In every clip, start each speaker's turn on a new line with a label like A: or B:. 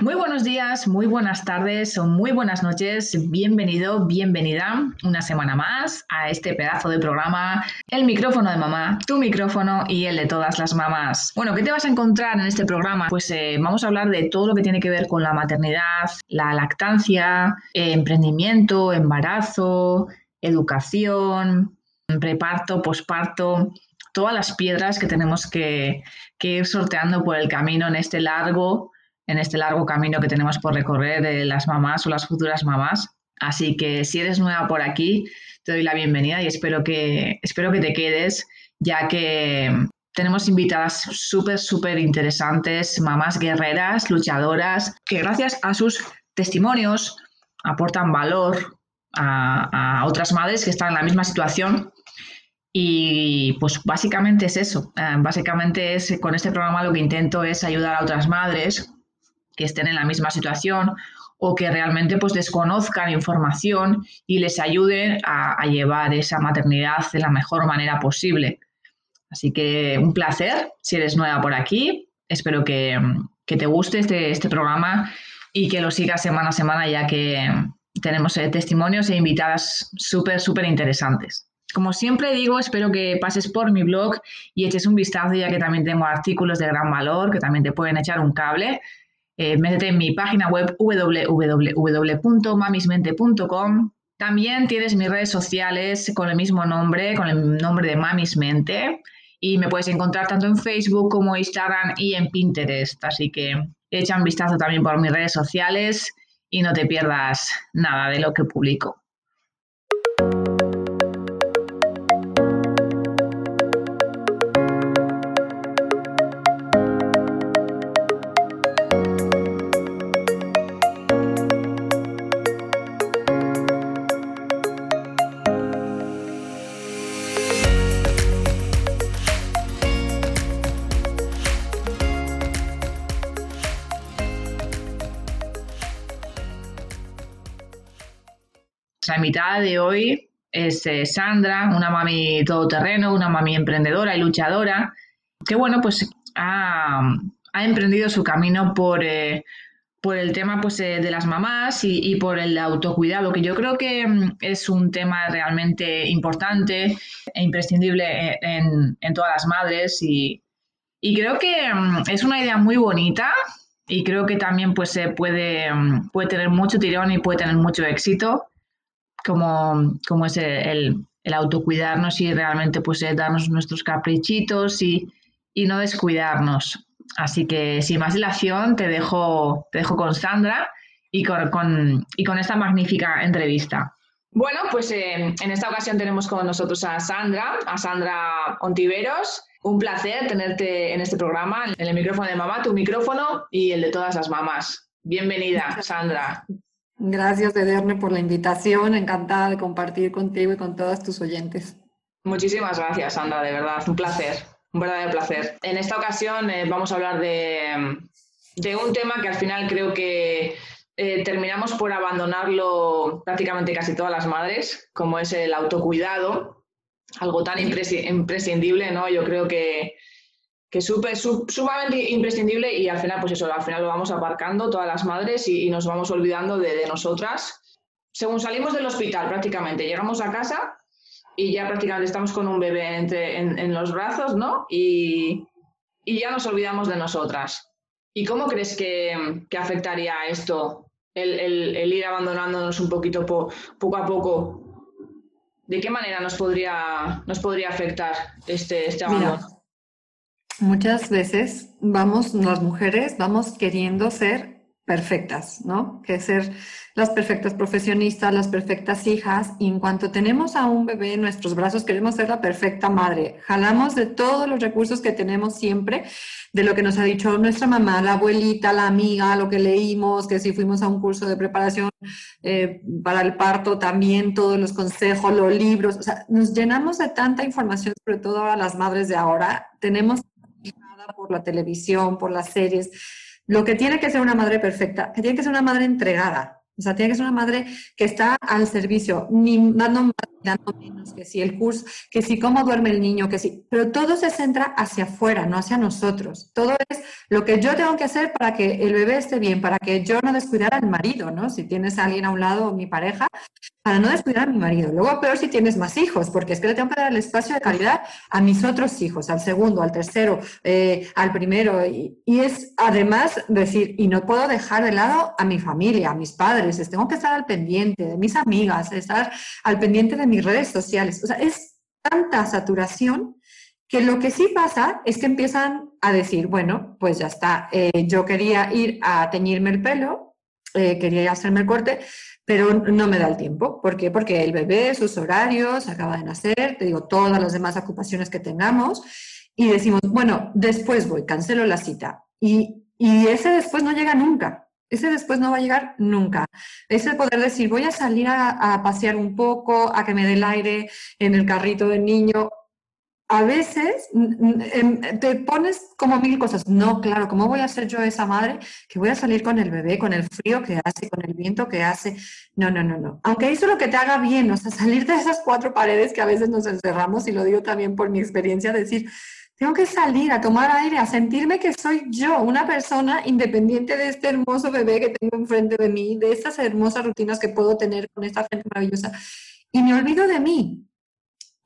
A: Muy buenos días, muy buenas tardes o muy buenas noches. Bienvenido, bienvenida una semana más a este pedazo de programa, el micrófono de mamá, tu micrófono y el de todas las mamás. Bueno, ¿qué te vas a encontrar en este programa? Pues eh, vamos a hablar de todo lo que tiene que ver con la maternidad, la lactancia, eh, emprendimiento, embarazo, educación, reparto, posparto, todas las piedras que tenemos que, que ir sorteando por el camino en este largo en este largo camino que tenemos por recorrer de las mamás o las futuras mamás. Así que si eres nueva por aquí, te doy la bienvenida y espero que, espero que te quedes, ya que tenemos invitadas súper, súper interesantes, mamás guerreras, luchadoras, que gracias a sus testimonios aportan valor a, a otras madres que están en la misma situación y pues básicamente es eso. Eh, básicamente es con este programa lo que intento es ayudar a otras madres que estén en la misma situación o que realmente pues desconozcan información y les ayuden a, llevar esa maternidad de la mejor manera posible. Así que un placer si eres nueva por aquí. Espero que, te guste este, este, programa y que lo sigas semana a semana ya que tenemos eh, testimonios e invitadas súper, súper interesantes. Como siempre digo, espero que pases por mi blog y eches un vistazo ya que también tengo artículos de gran valor que también te pueden echar un cable eh, métete en mi página web www.mamismente.com. También tienes mis redes sociales con el mismo nombre, con el nombre de Mamismente. Y me puedes encontrar tanto en Facebook como Instagram y en Pinterest. Así que echa un vistazo también por mis redes sociales y no te pierdas nada de lo que publico. Invitada de hoy es eh, Sandra, una mami todoterreno, una mami emprendedora y luchadora, que bueno, pues ha, emprendido su camino por, eh, por el tema pues, eh, de las mamás y, por el autocuidado, que yo creo que mm, es un tema realmente importante e imprescindible en, todas las madres y, creo que mm, es una idea muy bonita y creo que también pues, puede, mm, puede tener mucho tirón y puede tener mucho éxito como, como es el, el, autocuidarnos y realmente pues eh, darnos nuestros caprichitos y, y, no descuidarnos. Así que sin más dilación te dejo, te dejo con Sandra y con, y con esta magnífica entrevista. Bueno, pues eh, en esta ocasión tenemos con nosotros a Sandra, a Sandra Ontiveros. Un placer tenerte en este programa, en el micrófono de mamá, tu micrófono y el de todas las mamás. Bienvenida, Sandra.
B: Gracias, Ederne, por la invitación. Encantada de compartir contigo y con todos tus oyentes.
A: Muchísimas gracias, Sandra, de verdad. Un placer, un verdadero placer. En esta ocasión eh, vamos a hablar de, un tema que al final creo que eh, terminamos por abandonarlo prácticamente casi todas las madres, como es el autocuidado, algo tan imprescindible, ¿no? Yo creo que, que es sumamente imprescindible y al final, pues eso, al final lo vamos aparcando todas las madres y, nos vamos olvidando de, nosotras. Según salimos del hospital prácticamente, llegamos a casa y ya prácticamente estamos con un bebé entre, en, los brazos, ¿no? Y, ya nos olvidamos de nosotras. ¿Y cómo crees que, afectaría esto, el, ir abandonándonos un poquito poco a poco? ¿De qué manera nos podría, nos podría afectar este, este abandono?
B: Muchas veces vamos, las mujeres, vamos queriendo ser perfectas, ¿no? Que ser las perfectas profesionistas, las perfectas hijas, y en cuanto tenemos a un bebé en nuestros brazos, queremos ser la perfecta madre. Jalamos de todos los recursos que tenemos siempre, de lo que nos ha dicho nuestra mamá, la abuelita, la amiga, lo que leímos, que si fuimos a un curso de preparación eh, para el parto, también todos los consejos, los libros, o sea, nos llenamos de tanta información, sobre todo ahora las madres de ahora, tenemos por la televisión, por las series. Lo que tiene que ser una madre perfecta, que tiene que ser una madre entregada, o sea, tiene que ser una madre que está al servicio, ni dando dando menos, que si el curso, que si cómo duerme el niño, que si, pero todo se centra hacia afuera, no hacia nosotros. Todo es lo que yo tengo que hacer para que el bebé esté bien, para que yo no descuidara al marido, ¿no? Si tienes a alguien a un lado, mi pareja, para no descuidar a mi marido. Luego, peor si tienes más hijos, porque es que le tengo que dar el espacio de calidad a mis otros hijos, al segundo, al tercero, eh, al primero. Y, es además decir, y no puedo dejar de lado a mi familia, a mis padres, tengo que estar al pendiente de mis amigas, estar al pendiente de mis redes sociales. O sea, es tanta saturación que lo que sí pasa es que empiezan a decir, bueno, pues ya está, eh, yo quería ir a teñirme el pelo, eh, quería hacerme el corte, pero no me da el tiempo. ¿Por qué? Porque el bebé, sus horarios, acaba de nacer, te digo, todas las demás ocupaciones que tengamos, y decimos, bueno, después voy, cancelo la cita. Y, y ese después no llega nunca. Ese después no va a llegar nunca. Ese poder decir, voy a salir a, pasear un poco, a que me dé el aire en el carrito del niño, a veces te pones como mil cosas. No, claro, ¿cómo voy a ser yo esa madre que voy a salir con el bebé, con el frío que hace, con el viento que hace? No, no, no, no. Aunque eso lo que te haga bien, o sea, salir de esas cuatro paredes que a veces nos encerramos, y lo digo también por mi experiencia, decir, tengo que salir a tomar aire, a sentirme que soy yo, una persona independiente de este hermoso bebé que tengo enfrente de mí, de estas hermosas rutinas que puedo tener con esta gente maravillosa. Y me olvido de mí,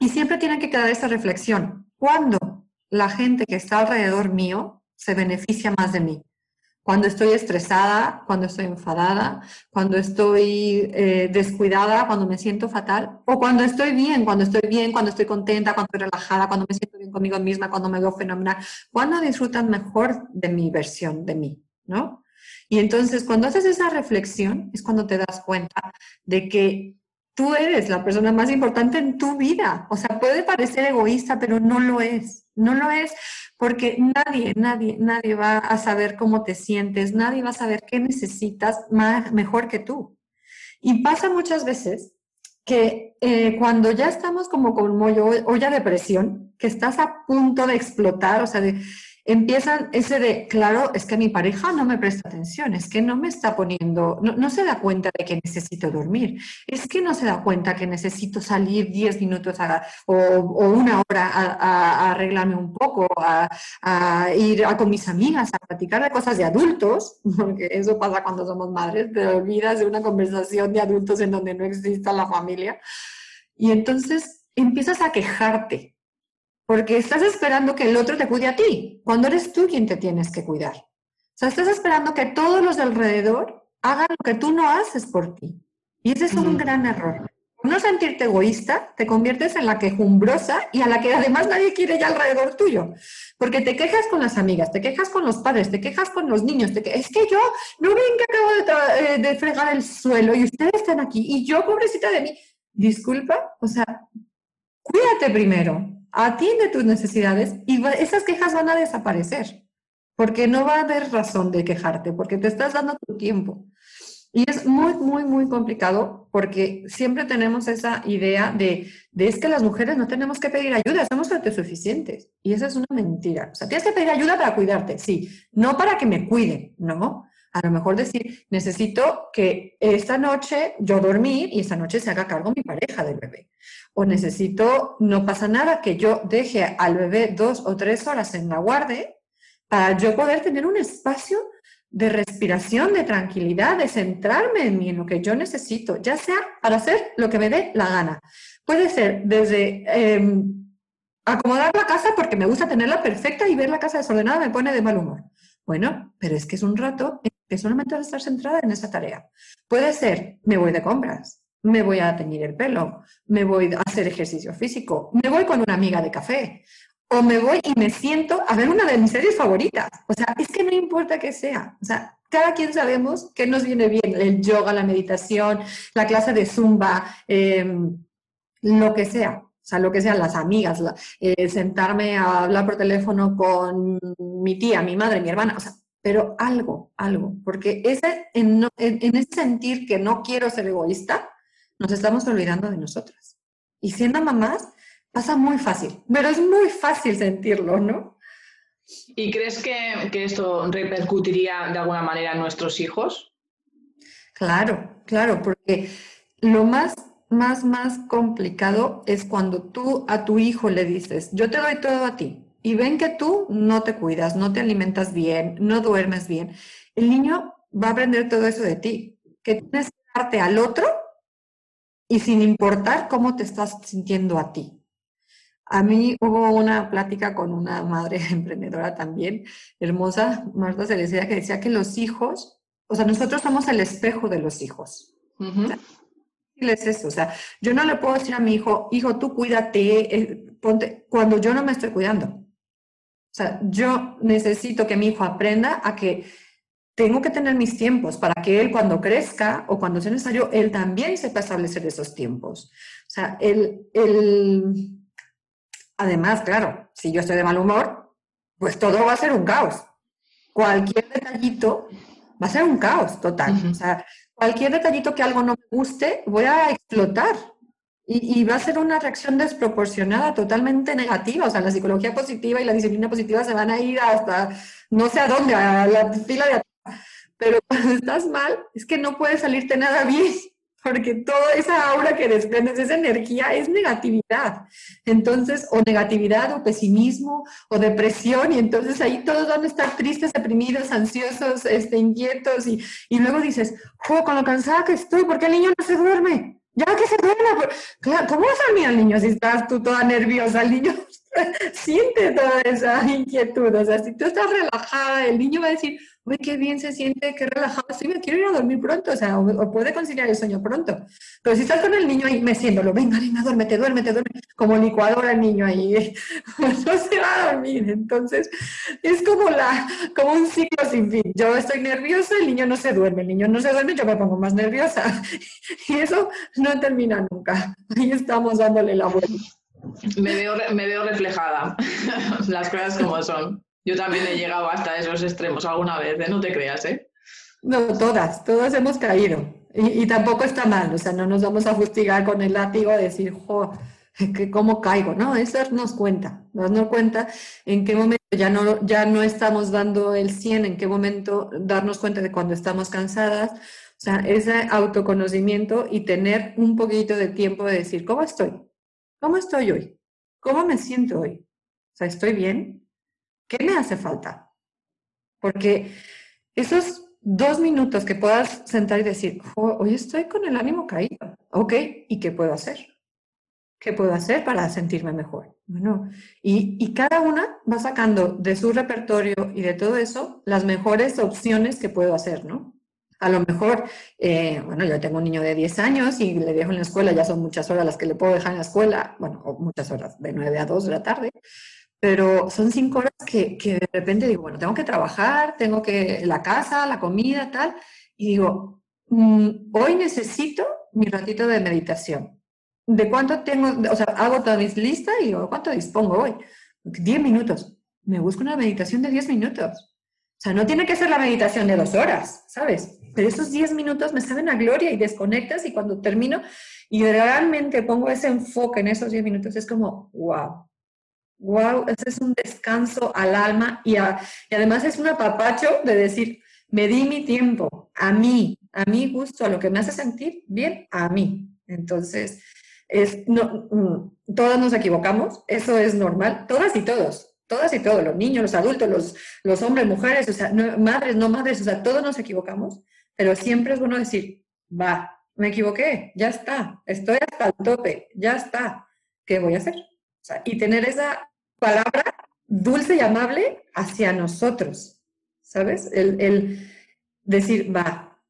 B: y siempre tiene que quedar esa reflexión. ¿Cuándo la gente que está alrededor mío se beneficia más de mí? Cuando estoy estresada, cuando estoy enfadada, cuando estoy eh, descuidada, cuando me siento fatal, o cuando estoy bien, cuando estoy bien, cuando estoy contenta, cuando estoy relajada, cuando me siento bien conmigo misma, cuando me veo fenomenal, cuando disfrutan mejor de mi versión de mí, ¿no? Y entonces cuando haces esa reflexión es cuando te das cuenta de que tú eres la persona más importante en tu vida. O sea, puede parecer egoísta, pero no lo es. No lo es porque nadie, nadie, nadie va a saber cómo te sientes, nadie va a saber qué necesitas más, mejor que tú. Y pasa muchas veces que eh, cuando ya estamos como con olla de presión, que estás a punto de explotar, o sea, de, empiezan ese de, claro, es que mi pareja no me presta atención, es que no me está poniendo, no, se da cuenta de que necesito dormir, es que no se da cuenta que necesito salir 10 minutos o, una hora a, arreglarme un poco, a, ir a, con mis amigas a platicar de cosas de adultos, porque eso pasa cuando somos madres, te olvidas de una conversación de adultos en donde no exista la familia. Y entonces empiezas a quejarte porque estás esperando que el otro te cuide a ti, cuando eres tú quien te tienes que cuidar. O sea, estás esperando que todos los de alrededor hagan lo que tú no haces por ti. Y ese es un gran error. No sentirte egoísta, te conviertes en la quejumbrosa y a la que además nadie quiere ya alrededor tuyo. Porque te quejas con las amigas, te quejas con los padres, te quejas con los niños. es que yo no ven que acabo de, eh, de fregar el suelo y ustedes están aquí y yo, pobrecita de mí. Disculpa, o sea, cuídate primero atiende tus necesidades y esas quejas van a desaparecer, porque no va a haber razón de quejarte, porque te estás dando tu tiempo. Y es muy, muy, muy complicado porque siempre tenemos esa idea de, de es que las mujeres no tenemos que pedir ayuda, somos autosuficientes. Y esa es una mentira. O sea, tienes que pedir ayuda para cuidarte, sí, no para que me cuiden, ¿no? A lo mejor decir, necesito que esta noche yo dormir y esta noche se haga cargo mi pareja del bebé. O necesito, no pasa nada, que yo deje al bebé dos o tres horas en la guardia para yo poder tener un espacio de respiración, de tranquilidad, de centrarme en mí, en lo que yo necesito, ya sea para hacer lo que me dé la gana. Puede ser desde em, acomodar la casa porque me gusta tenerla perfecta y ver la casa desordenada me pone de mal humor. Bueno, pero es que es un rato que solamente vas a estar centrada en esa tarea. Puede ser, me voy de compras, me voy a teñir el pelo, me voy a hacer ejercicio físico, me voy con una amiga de café, o me voy y me siento a ver una de mis series favoritas. O sea, es que no importa qué sea. O sea, cada quien sabemos qué nos viene bien, el yoga, la meditación, la clase de zumba, em, lo que sea. O sea, lo que sean las amigas, eh, sentarme a hablar por teléfono con mi tía, mi madre, mi hermana. O sea, pero algo, algo, porque ese, en, ese sentir que no quiero ser egoísta, nos estamos olvidando de nosotras. Y siendo mamás, pasa muy fácil, pero es muy fácil sentirlo, ¿no?
A: ¿Y crees que, que esto repercutiría de alguna manera en nuestros hijos?
B: Claro, claro, porque lo más más, más complicado es cuando tú a tu hijo le dices, yo te doy todo a ti, y ven que tú no te cuidas, no te alimentas bien, no duermes bien. El niño va a aprender todo eso de ti, que tienes que darte al otro y sin importar cómo te estás sintiendo a ti. A mí hubo una plática con una madre emprendedora también, hermosa, Marta Cereceda, que decía que los hijos, o sea, nosotros somos el espejo de los hijos. es eso, o sea, yo no le puedo decir a mi hijo, hijo, tú cuídate, eh, ponte, cuando yo no me estoy cuidando. O sea, yo necesito que mi hijo aprenda a que tengo que tener mis tiempos para que él cuando crezca o cuando sea necesario, él también sepa establecer esos tiempos. O sea, él, él Además, claro, si yo estoy de mal humor, pues todo va a ser un caos. Cualquier detallito va a ser un caos total. O sea, cualquier detallito que algo no me guste, voy a explotar. Y, va a ser una reacción desproporcionada, totalmente negativa. O sea, la psicología positiva y la disciplina positiva se van a ir hasta no sé a dónde, a la fila de atrás. Pero cuando estás mal, es que no puede salirte nada bien porque toda esa aura que desprendes, esa energía, es negatividad. Entonces, o negatividad, o pesimismo, o depresión, y entonces ahí todos van a estar tristes, deprimidos, ansiosos, este, inquietos, y, y luego dices, ¡jo, con lo cansada que estoy! ¿Por qué el niño no se duerme? Ya que se duerme. Claro, ¿cómo vas a dormir al niño si estás tú toda nerviosa? El niño siente toda esa inquietud. O sea, si tú estás relajada, el niño va a decir, uy, qué bien se siente, qué relajado estoy, me quiero ir a dormir pronto, o sea, o, puede conciliar el sueño pronto. Pero si estás con el niño ahí meciéndolo, venga, venga, duérmete, duérmete, duérmete, como licuadora el niño ahí, no se va a dormir. Entonces, es como, la, como un ciclo sin fin. Yo estoy nerviosa, el niño no se duerme, el niño no se duerme, yo me pongo más nerviosa. Y eso no termina nunca. Ahí estamos dándole la vuelta.
A: Me veo, me veo reflejada, las cosas como son. Yo también he llegado hasta esos extremos alguna vez, ¿eh? no te creas, ¿eh?
B: No, todas, todas hemos caído. Y, tampoco está mal, o sea, no nos vamos a fustigar con el látigo a decir, jo, que cómo caigo, ¿no? Eso nos cuenta, nos cuenta en qué momento ya no, ya no estamos dando el 100, en qué momento darnos cuenta de cuando estamos cansadas, o sea, ese autoconocimiento y tener un poquito de tiempo de decir, ¿cómo estoy? ¿Cómo estoy hoy? ¿Cómo me siento hoy? O sea, ¿estoy bien? ¿Qué me hace falta? Porque esos dos minutos que puedas sentar y decir, hoy estoy con el ánimo caído, ok, ¿y qué puedo hacer? ¿Qué puedo hacer para sentirme mejor? Bueno, y, y, cada una va sacando de su repertorio y de todo eso las mejores opciones que puedo hacer, ¿no? A lo mejor, eh, bueno, yo tengo un niño de 10 años y le dejo en la escuela, ya son muchas horas las que le puedo dejar en la escuela, bueno, muchas horas, de 9 a 2 de la tarde, pero son cinco horas que, que, de repente digo, bueno, tengo que trabajar, tengo que la casa, la comida, tal, y digo, mm, hoy necesito mi ratito de meditación. ¿De cuánto tengo? O sea, hago toda mi lista y digo, ¿cuánto dispongo hoy? Diez minutos. Me busco una meditación de diez minutos. O sea, no tiene que ser la meditación de dos horas, ¿sabes? Pero esos diez minutos me saben a gloria y desconectas y cuando termino y realmente pongo ese enfoque en esos diez minutos, es como, wow, wow, ese es un descanso al alma y, además es un apapacho de decir, me di mi tiempo a mí, a mí gusto, a lo que me hace sentir bien, a mí. Entonces, es, no, mm, todas nos equivocamos, eso es normal, todas y todos, todas y todos, los niños, los adultos, los, los hombres, mujeres, o sea, madres, no madres, o sea, todos nos equivocamos, pero siempre es bueno decir, va, me equivoqué, ya está, estoy hasta el tope, ya está, ¿qué voy a hacer? Y tener esa palabra dulce y amable hacia nosotros, ¿sabes? El, decir, va,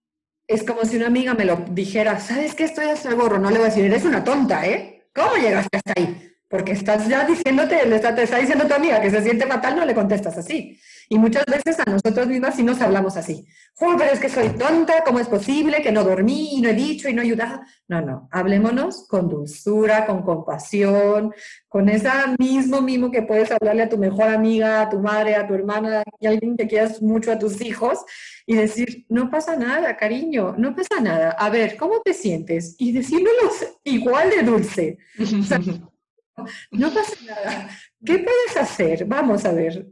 B: es como si una amiga me lo dijera, ¿sabes qué estoy hasta el gorro? No le voy a decir, eres una tonta, ¿eh? ¿Cómo llegaste hasta ahí? Porque estás ya diciéndote, le está, te está diciendo tu amiga que se siente fatal, no le contestas así. Y muchas veces a nosotros mismas sí nos hablamos así. pero es que soy tonta, ¿cómo es posible que no dormí y no he dicho y no he ayudado? No, no, hablémonos con dulzura, con compasión, con ese mismo mimo que puedes hablarle a tu mejor amiga, a tu madre, a tu hermana y a alguien que quieras mucho a tus hijos y decir, no pasa nada, cariño, no pasa nada. A ver, ¿cómo te sientes? Y decírmelo igual de dulce. no pasa nada. ¿Qué puedes hacer? Vamos a ver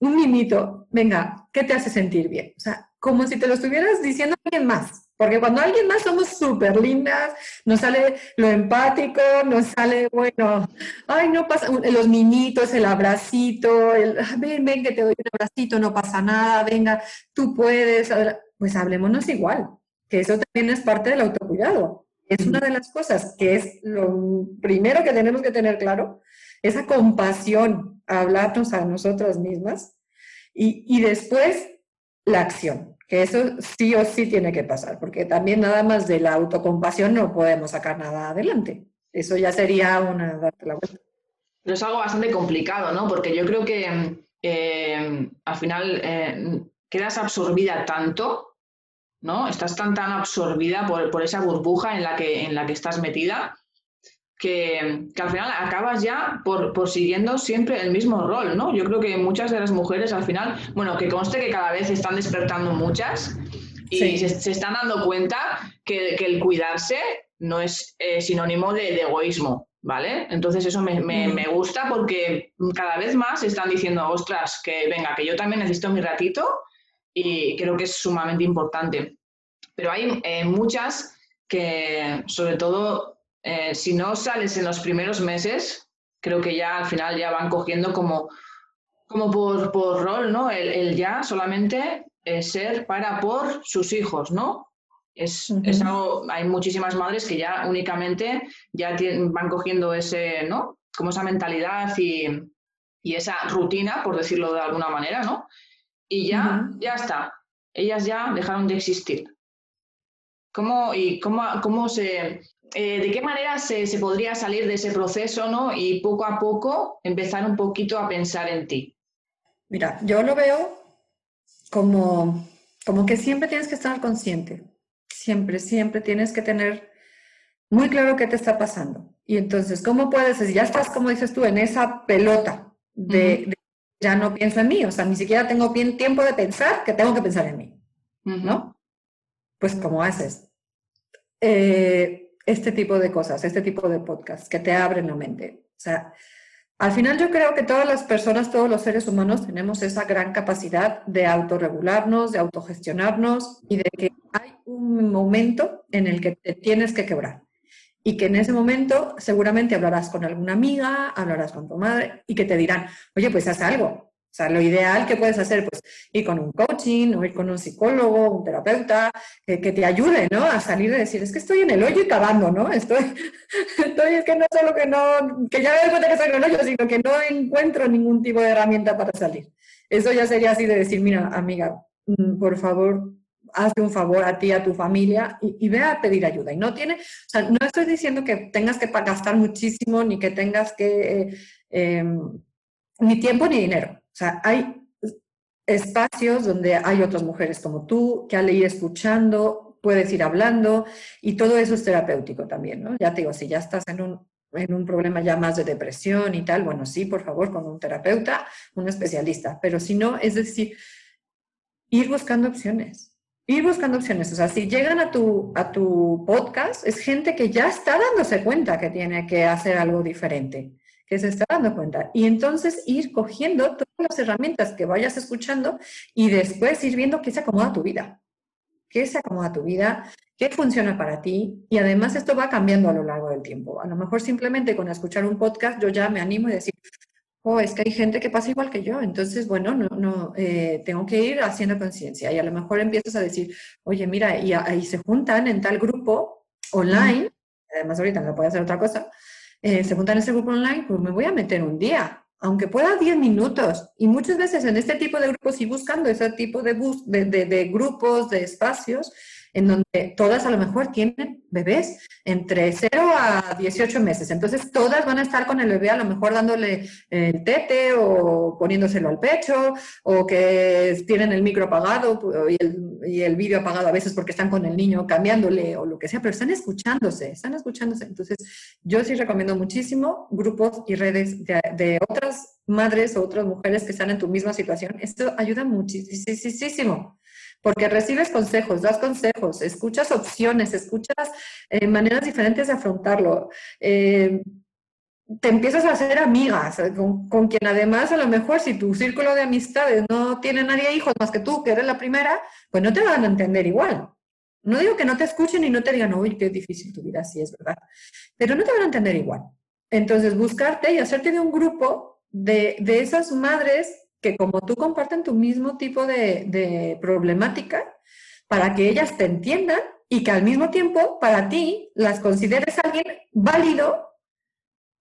B: un mimito, venga, ¿qué te hace sentir bien? O sea, como si te lo estuvieras diciendo a alguien más. Porque cuando alguien más somos súper lindas, nos sale lo empático, nos sale, bueno, ay, no pasa, los minitos, el abracito, el, ah, ven, ven que te doy un abracito, no pasa nada, venga, tú puedes, pues hablémonos igual, que eso también es parte del autocuidado. Es una de las cosas que es lo primero que tenemos que tener claro, esa compasión, hablarnos a nosotras mismas y, y después la acción que eso sí o sí tiene que pasar, porque también nada más de la autocompasión no podemos sacar nada adelante. Eso ya sería una darte la vuelta.
A: Pero es algo bastante complicado, ¿no? Porque yo creo que eh, al final eh, quedas absorbida tanto, ¿no? Estás tan tan absorbida por, por, esa burbuja en la que, en la que estás metida, que, al final acabas ya por, por, siguiendo siempre el mismo rol, ¿no? Yo creo que muchas de las mujeres al final, bueno, que conste que cada vez están despertando muchas y se, están dando cuenta que, que el cuidarse no es eh, sinónimo de, egoísmo, ¿vale? Entonces eso me, me, me, gusta porque cada vez más están diciendo, ostras, que venga, que yo también necesito mi ratito y creo que es sumamente importante. Pero hay eh, muchas que, sobre todo eh, si no sales en los primeros meses, creo que ya al final ya van cogiendo como, como por, por rol, ¿no? El, ya solamente ser para por sus hijos, ¿no? Es, es, algo, hay muchísimas madres que ya únicamente ya van cogiendo ese, ¿no? Como esa mentalidad y, y, esa rutina, por decirlo de alguna manera, ¿no? Y ya, ya está. Ellas ya dejaron de existir. ¿Cómo, y cómo, cómo se, eh, ¿de qué manera se, podría salir de ese proceso ¿no? y poco a poco empezar un poquito a pensar en ti?
B: Mira, yo lo veo como, como que siempre tienes que estar consciente, siempre, siempre tienes que tener muy claro qué te está pasando. Y entonces, ¿cómo puedes, si ya estás, como dices tú, en esa pelota de, ya no pienso en mí, o sea, ni siquiera tengo bien tiempo de pensar que tengo que pensar en mí, ¿no? Pues, ¿cómo haces? Eh, este tipo de cosas, este tipo de podcasts que te abren la mente. O sea, al final yo creo que todas las personas, todos los seres humanos tenemos esa gran capacidad de autorregularnos, de autogestionarnos y de que hay un momento en el que te tienes que quebrar. Y que en ese momento seguramente hablarás con alguna amiga, hablarás con tu madre y que te dirán, oye, pues haz algo, o sea, lo ideal que puedes hacer, pues, ir con un coaching o ir con un psicólogo, un terapeuta, que, te ayude, ¿no? A salir de decir, es que estoy en el hoyo y cavando, ¿no? Estoy, estoy es que no solo que no, que ya me doy cuenta que estoy en el hoyo, sino que no encuentro ningún tipo de herramienta para salir. Eso ya sería así de decir, mira, amiga, mm, por favor, hazte un favor a ti, a tu familia y, ve a pedir ayuda. Y no tiene, o sea, no estoy diciendo que tengas que gastar muchísimo, ni que tengas que, eh, em, ni tiempo ni dinero. O sea, hay espacios donde hay otras mujeres como tú, que al ir escuchando, puedes ir hablando y todo eso es terapéutico también, ¿no? Ya te digo, si ya estás en un, en un problema ya más de depresión y tal, bueno, sí, por favor, con un terapeuta, un especialista, pero si no, es decir, ir buscando opciones, ir buscando opciones. O sea, si llegan a tu, a tu podcast, es gente que ya está dándose cuenta que tiene que hacer algo diferente que se está dando cuenta. Y entonces ir cogiendo todas las herramientas que vayas escuchando y después ir viendo qué se acomoda a tu vida, qué se acomoda a tu vida, qué funciona para ti. Y además esto va cambiando a lo largo del tiempo. A lo mejor simplemente con escuchar un podcast yo ya me animo y decir, oh, es que hay gente que pasa igual que yo. Entonces, bueno, no, no, eh, tengo que ir haciendo conciencia. Y a lo mejor empiezas a decir, oye, mira, y ahí se juntan en tal grupo online, además ahorita no puede hacer otra cosa, eh, se juntan ese grupo online, pues me voy a meter un día, aunque pueda 10 minutos. Y muchas veces en este tipo de grupos y buscando ese tipo de, de, de grupos, de espacios, en donde todas a lo mejor tienen bebés entre 0 a 18 meses. Entonces, todas van a estar con el bebé a lo mejor dándole el tete o poniéndoselo al pecho o que tienen el micro apagado y el, y vídeo apagado a veces porque están con el niño cambiándole o lo que sea, pero están escuchándose, están escuchándose. Entonces, yo sí recomiendo muchísimo grupos y redes de, de otras madres o otras mujeres que están en tu misma situación. Esto ayuda muchísimo porque recibes consejos, das consejos, escuchas opciones, escuchas eh, maneras diferentes de afrontarlo. Eh, te empiezas a hacer amigas, eh, con, quien además a lo mejor si tu círculo de amistades no tiene nadie hijos más que tú, que eres la primera, pues no te van a entender igual. No digo que no te escuchen y no te digan, uy, qué difícil tu vida, sí es verdad, pero no te van a entender igual. Entonces, buscarte y hacerte de un grupo de, de esas madres que como tú comparten tu mismo tipo de, problemática para que ellas te entiendan y que al mismo tiempo para ti las consideres alguien válido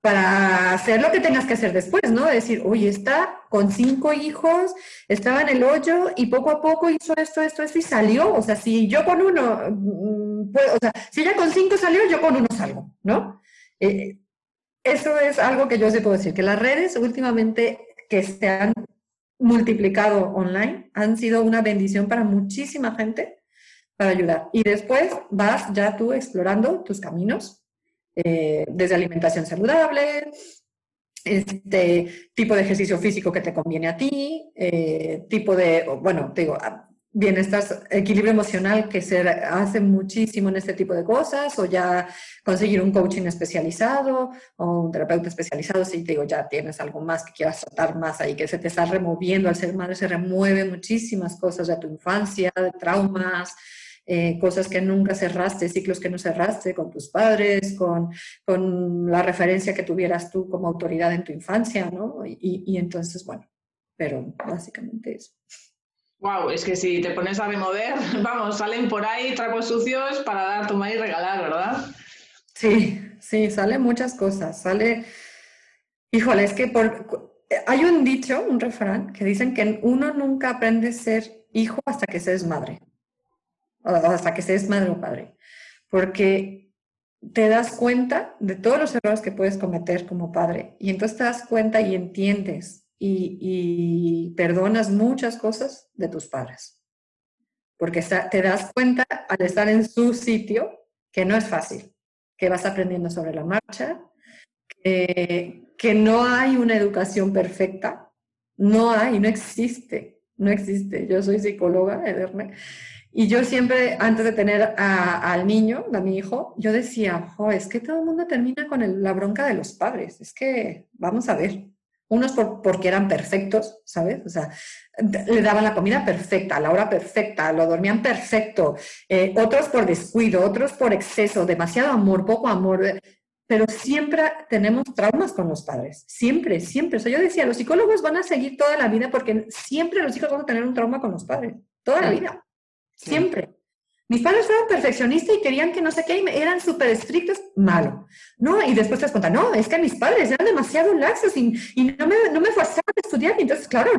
B: para hacer lo que tengas que hacer después, ¿no? Decir, oye, está con cinco hijos, estaba en el hoyo y poco a poco hizo esto, esto, esto y salió. O sea, si yo con uno, mm, o sea, si ella con cinco salió, yo con uno salgo, ¿no? Eh, eso es algo que yo sí puedo decir, que las redes últimamente que se han multiplicado online han sido una bendición para muchísima gente para ayudar. Y después vas ya tú explorando tus caminos eh, desde alimentación saludable, este tipo de ejercicio físico que te conviene a ti, eh, tipo de, bueno, te digo, ah, bienestar, equilibrio emocional que se hace muchísimo en este tipo de cosas, o ya conseguir un coaching especializado o un terapeuta especializado, si te digo, ya tienes algo más que quieras tratar más ahí, que se te está removiendo, al ser madre se remueve muchísimas cosas de tu infancia, de traumas, eh, cosas que nunca cerraste, ciclos que no cerraste con tus padres, con, con, la referencia que tuvieras tú como autoridad en tu infancia, ¿no? Y, y entonces, bueno, pero básicamente eso.
A: Wow, es que si te pones a remover, vamos, salen por ahí trapos sucios para dar, tomar y regalar, ¿verdad?
B: Sí, sí, salen muchas cosas. Sale, híjole, es que por... hay un dicho, un refrán, que dicen que uno nunca aprende a ser hijo hasta que se es madre hasta que seas madre o padre, porque te das cuenta de todos los errores que puedes cometer como padre y entonces te das cuenta y entiendes y, perdonas muchas cosas de tus padres, porque te das cuenta al estar en su sitio que no es fácil, que vas aprendiendo sobre la marcha, que, no hay una educación perfecta, no hay, no existe, no existe. Yo soy psicóloga, Ederne, y yo siempre, antes de tener al niño, a mi hijo, yo decía, jo, es que todo el mundo termina con la bronca de los padres. Es que, vamos a ver, unos por, porque eran perfectos, ¿sabes? O sea, le daban la comida perfecta, a la hora perfecta, lo dormían perfecto. Eh, otros por descuido, otros por exceso, demasiado amor, poco amor. Eh, pero siempre tenemos traumas con los padres, siempre, siempre. O sea, yo decía, los psicólogos van a seguir toda la vida porque siempre los hijos van a tener un trauma con los padres, toda la vida. Siempre. Mis padres fueron perfeccionistas y querían que no sé qué, y eran súper estrictos, malo. No, y después te das cuenta, no, es que mis padres eran demasiado laxos y, no, me, no me forzaban a estudiar, entonces, claro,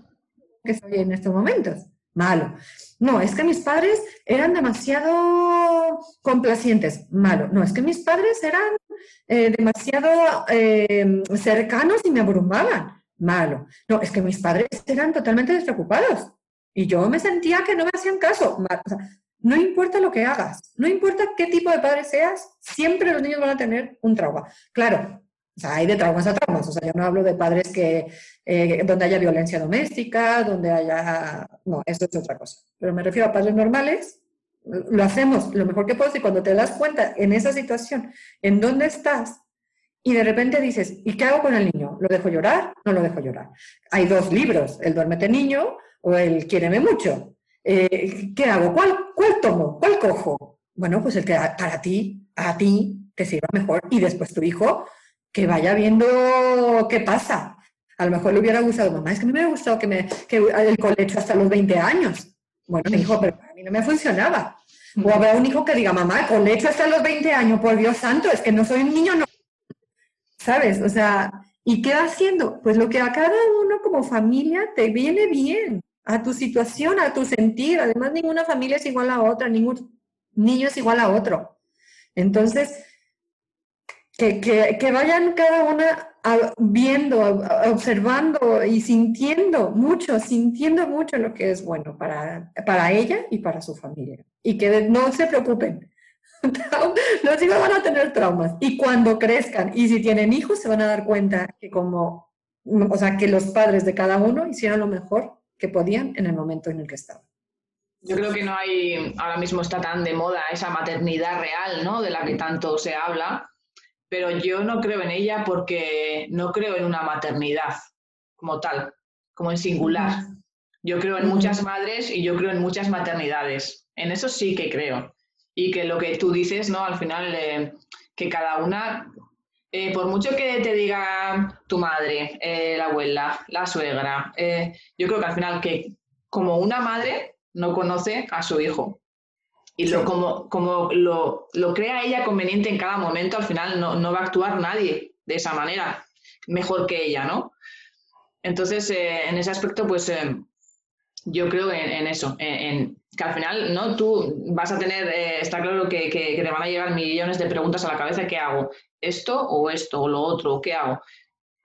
B: que soy en estos momentos, malo. No, es que mis padres eran demasiado complacientes, malo. No, es que mis padres eran eh, demasiado eh, cercanos y me abrumaban, malo. No, es que mis padres eran totalmente despreocupados, y yo me sentía que no me hacían caso. No importa lo que hagas, no importa qué tipo de padre seas, siempre los niños van a tener un trauma. Claro, o hay de traumas a traumas. O sea, yo no hablo de padres que, eh, donde haya violencia doméstica, donde haya... No, eso es otra cosa. Pero me refiero a padres normales. Lo hacemos lo mejor que puedes y cuando te das cuenta en esa situación, en dónde estás, y de repente dices, ¿y qué hago con el niño? ¿Lo dejo llorar? No lo dejo llorar. Hay dos libros, el duérmete niño o el quiéreme mucho. Eh, ¿Qué hago? ¿Cuál, ¿Cuál tomo? ¿Cuál cojo? Bueno, pues el que para ti, a ti, te sirva mejor y después tu hijo que vaya viendo qué pasa. A lo mejor le hubiera gustado, mamá, es que a mí me hubiera gustado que, me, que el colecho hasta los 20 años. Bueno, mi hijo, pero a mí no me funcionaba. O habrá un hijo que diga, mamá, el colecho hasta los 20 años, por Dios santo, es que no soy un niño, no. ¿Sabes? O sea, ¿y qué va haciendo? Pues lo que a cada uno como familia te viene bien a tu situación, a tu sentir. Además, ninguna familia es igual a otra, ningún niño es igual a otro. Entonces, que, que, vayan cada una viendo, observando y sintiendo mucho, sintiendo mucho lo que es bueno para, para ella y para su familia. Y que no se preocupen. Los hijos van a tener traumas. Y cuando crezcan y si tienen hijos, se van a dar cuenta que como, o sea, que los padres de cada uno hicieron lo mejor que podían en el momento en el que estaban.
A: Yo creo que no hay, ahora mismo está tan de moda esa maternidad real, ¿no? De la que tanto se habla, pero yo no creo en ella porque no creo en una maternidad como tal, como en singular. Yo creo en muchas madres y yo creo en muchas maternidades. En eso sí que creo. y que lo que tú dices, ¿no? Al final, eh, que cada una, eh, por mucho que te diga tu madre, eh, la abuela, la suegra, yo creo que al final que como una madre no conoce a su hijo. Y lo, como, como lo, lo, crea ella conveniente en cada momento, al final no, no va a actuar nadie de esa manera mejor que ella, ¿no? Entonces, en ese aspecto, pues yo creo en, eso, en, que al final, ¿no? Tú vas a tener, eh, está claro que, te van a llegar millones de preguntas a la cabeza, ¿qué hago? ¿Esto o esto o lo otro? ¿Qué hago?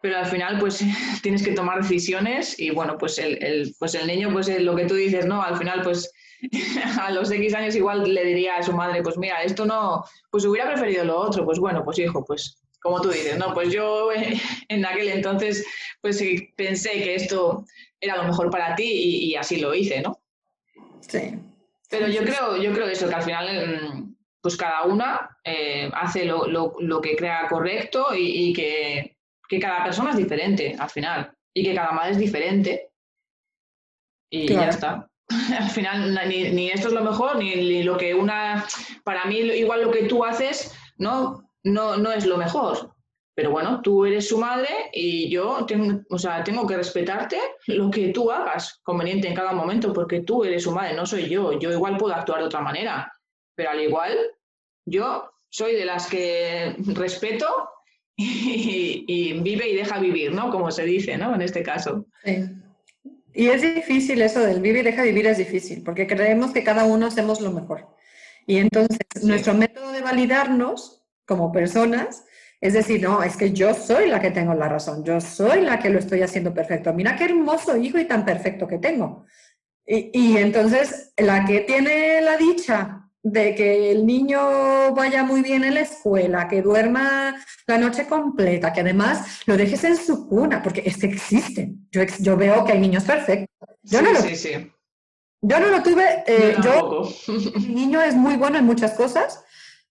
A: Pero al final, pues tienes que tomar decisiones y bueno, pues el, pues el niño, pues lo que tú dices, ¿no? Al final, pues a los X años igual le diría a su madre, pues mira, esto no, pues hubiera preferido lo otro, pues bueno, pues hijo, pues como tú dices, no, pues yo en aquel entonces, pues pensé que esto era lo mejor para ti y, así lo hice, ¿no?
B: Sí.
A: Pero yo creo, yo creo eso, que al final, mm, pues cada una eh, hace lo, que crea correcto y, que, cada persona es diferente al final. Y que cada madre es diferente. Y ya está. al final, ni, esto es lo mejor, ni, lo que una. Para mí, igual lo que tú haces, no, no, no es lo mejor. Pero bueno, tú eres su madre y yo tengo, o sea, tengo que respetarte lo que tú hagas conveniente en cada momento, porque tú eres su madre, no soy yo. Yo igual puedo actuar de otra manera, pero al igual, yo soy de las que respeto y, vive y deja vivir, ¿no? Como se dice, ¿no? En este caso.
B: Sí. Y es difícil eso del vive y deja vivir, es difícil, porque creemos que cada uno hacemos lo mejor. Y entonces, nuestro método de validarnos como personas es decir, no, es que yo soy la que tengo la razón, yo soy la que lo estoy haciendo perfecto. Mira qué hermoso hijo y tan perfecto que tengo. Y, entonces, la que tiene la dicha de que el niño vaya muy bien en la escuela, que duerma la noche completa, que además lo dejes en su cuna, porque es que existen. Yo, yo veo que hay niños perfectos. Yo no lo, sí, sí. Yo no lo tuve. Eh, yo, mi niño es muy bueno en muchas cosas,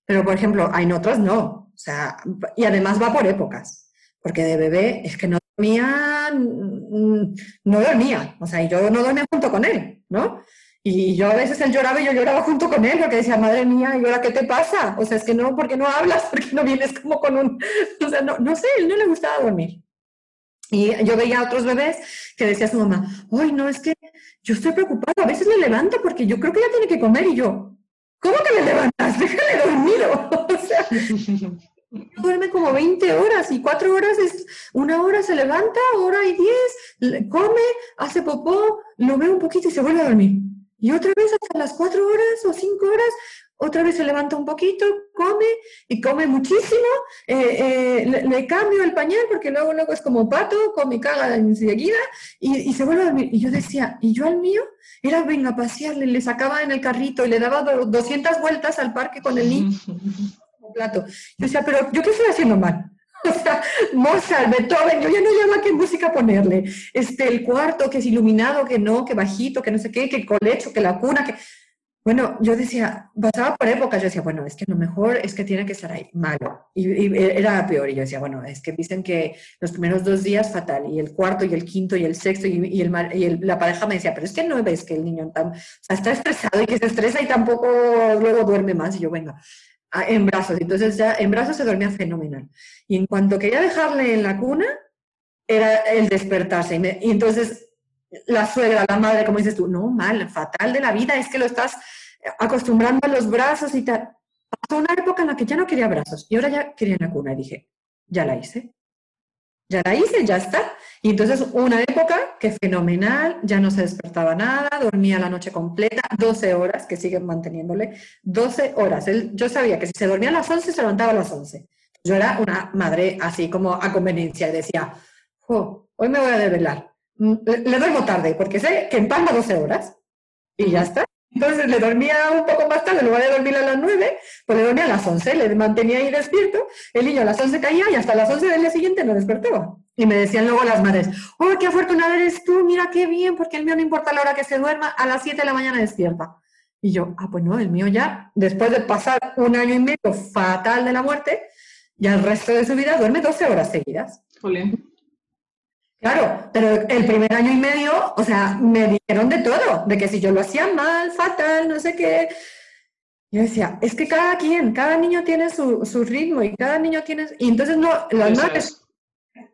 B: pero por ejemplo, hay otros no. O sea, y además va por épocas, porque de bebé es que no dormía, mm, no dormía, o sea, y yo no dormía junto con él, ¿no? Y yo a veces él lloraba y yo lloraba junto con él, porque decía, madre mía, ¿y ahora qué te pasa? O sea, es que no, porque no hablas? porque no vienes como con un... O sea, no, no sé, él no le gustaba dormir. Y yo veía a otros bebés que decía a su mamá, ¡ay, no, es que yo estoy preocupada, a veces le levanto porque yo creo que ya tiene que comer y yo, ¿cómo que le levantas? Déjale dormido. O sea, duerme como 20 horas y 4 horas es, una hora se levanta, hora y 10, come, hace popó, lo ve un poquito y se vuelve a dormir. Y otra vez hasta las 4 horas o 5 horas, otra vez se levanta un poquito, come y come muchísimo, eh, eh, le, cambio el pañal porque luego, luego es como pato, come y caga enseguida y se vuelve a dormir. Y yo decía, ¿y yo al mío? Era, venga, a pasearle, le sacaba en el carrito y le daba 200 vueltas al parque con el niño plato. Yo decía, pero ¿yo qué estoy haciendo mal? O sea, Mozart, Beethoven, yo ya no llamo a qué música ponerle. Este, el cuarto, que es iluminado, que no, que bajito, que no sé qué, que el colecho, que la cuna, que... Bueno, yo decía, pasaba por épocas, yo decía, bueno, es que lo mejor es que tiene que estar ahí, malo. Y, era peor. Y yo decía, bueno, es que dicen que los primeros dos días fatal, y el cuarto, y el quinto, y el sexto, y, la pareja me decía, pero es que no ves que el niño está estresado y que se estresa y tampoco luego duerme más. Y yo, venga, en brazos. Entonces ya en brazos se dormía fenomenal. Y en cuanto quería dejarle en la cuna, era el despertarse. Y, entonces la suegra, la madre, como dices tú, no, mal, fatal de la vida, es que lo estás acostumbrando a los brazos y tal. Pasó una época en la que ya no quería brazos y ahora ya quería la cuna. Y dije, ya la hice. Ya la hice, ya está. Y entonces una época que fenomenal, ya no se despertaba nada, dormía la noche completa, 12 horas, que siguen manteniéndole, 12 horas. Yo sabía que si se dormía a las 11, se levantaba a las 11. Yo era una madre así como a conveniencia y decía, hoy me voy a desvelar. Mm, le, duermo tarde porque sé que empalma 12 horas y ya está. Entonces le dormía un poco más tarde, en lugar de dormir a las 9, pues le dormía a las 11, le mantenía ahí despierto, el niño a las 11 caía y hasta las 11 del día siguiente no despertaba. Y me decían luego las madres, ¡oh, qué afortunada eres tú! Mira qué bien, porque el mío no importa la hora que se duerma, a las 7 de la mañana despierta. Y yo, ah, pues no, el mío ya, después de pasar un año y medio fatal de la muerte, ya el resto de su vida duerme 12 horas seguidas. Claro, pero el primer año y medio, o sea, me dijeron de todo, de que si yo lo hacía mal, fatal, no sé qué. Yo decía, es que cada quien, cada niño tiene su, su ritmo y cada niño tiene... Y entonces no, las madres...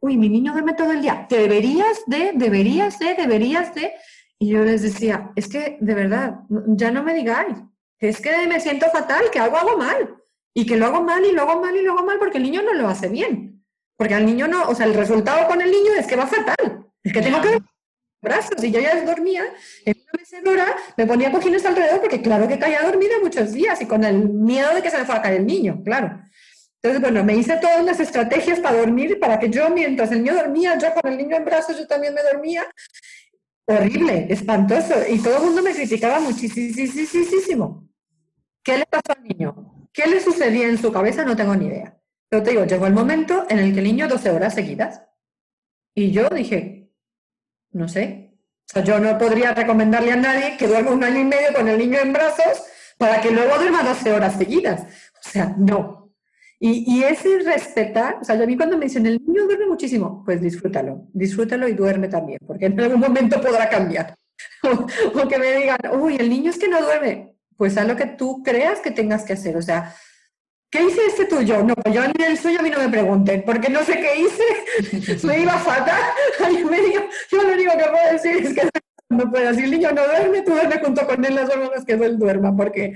B: Uy, mi niño duerme todo el día. Deberías de, deberías de, deberías de... Y yo les decía, es que de verdad, ya no me digáis, es que me siento fatal, que algo hago mal. Y que lo hago mal y lo hago mal y lo hago mal porque el niño no lo hace bien. Porque al niño no, o sea, el resultado con el niño es que va fatal. Es que tengo que brazos y yo ya dormía en una mecedora, me ponía cojines alrededor porque claro que caía dormida muchos días y con el miedo de que se me fuera a caer el niño, claro. Entonces, bueno, me hice todas unas estrategias para dormir, para que yo, mientras el niño dormía, yo con el niño en brazos, yo también me dormía. Horrible, espantoso. Y todo el mundo me criticaba muchísimo. ¿Qué le pasó al niño? ¿Qué le sucedía en su cabeza? No tengo ni idea. Te digo, llegó el momento en el que el niño 12 horas seguidas. Y yo dije, no sé. O sea, yo no podría recomendarle a nadie que duerma un año y medio con el niño en brazos para que luego duerma 12 horas seguidas. O sea, no. Y, ese respetar, o sea, yo a mí cuando me dicen, el niño duerme muchísimo, pues disfrútalo, disfrútalo y duerme también, porque en algún momento podrá cambiar. o, que me digan, uy, el niño es que no duerme, pues haz lo que tú creas que tengas que hacer. O sea, ¿qué hice este tuyo? No, pues yo ni el suyo a mí no me pregunten, porque no sé qué hice, me iba fatal. yo lo único que puedo decir es que no puedo. El niño no duerme, tú duerme junto con él las horas que él duerma, porque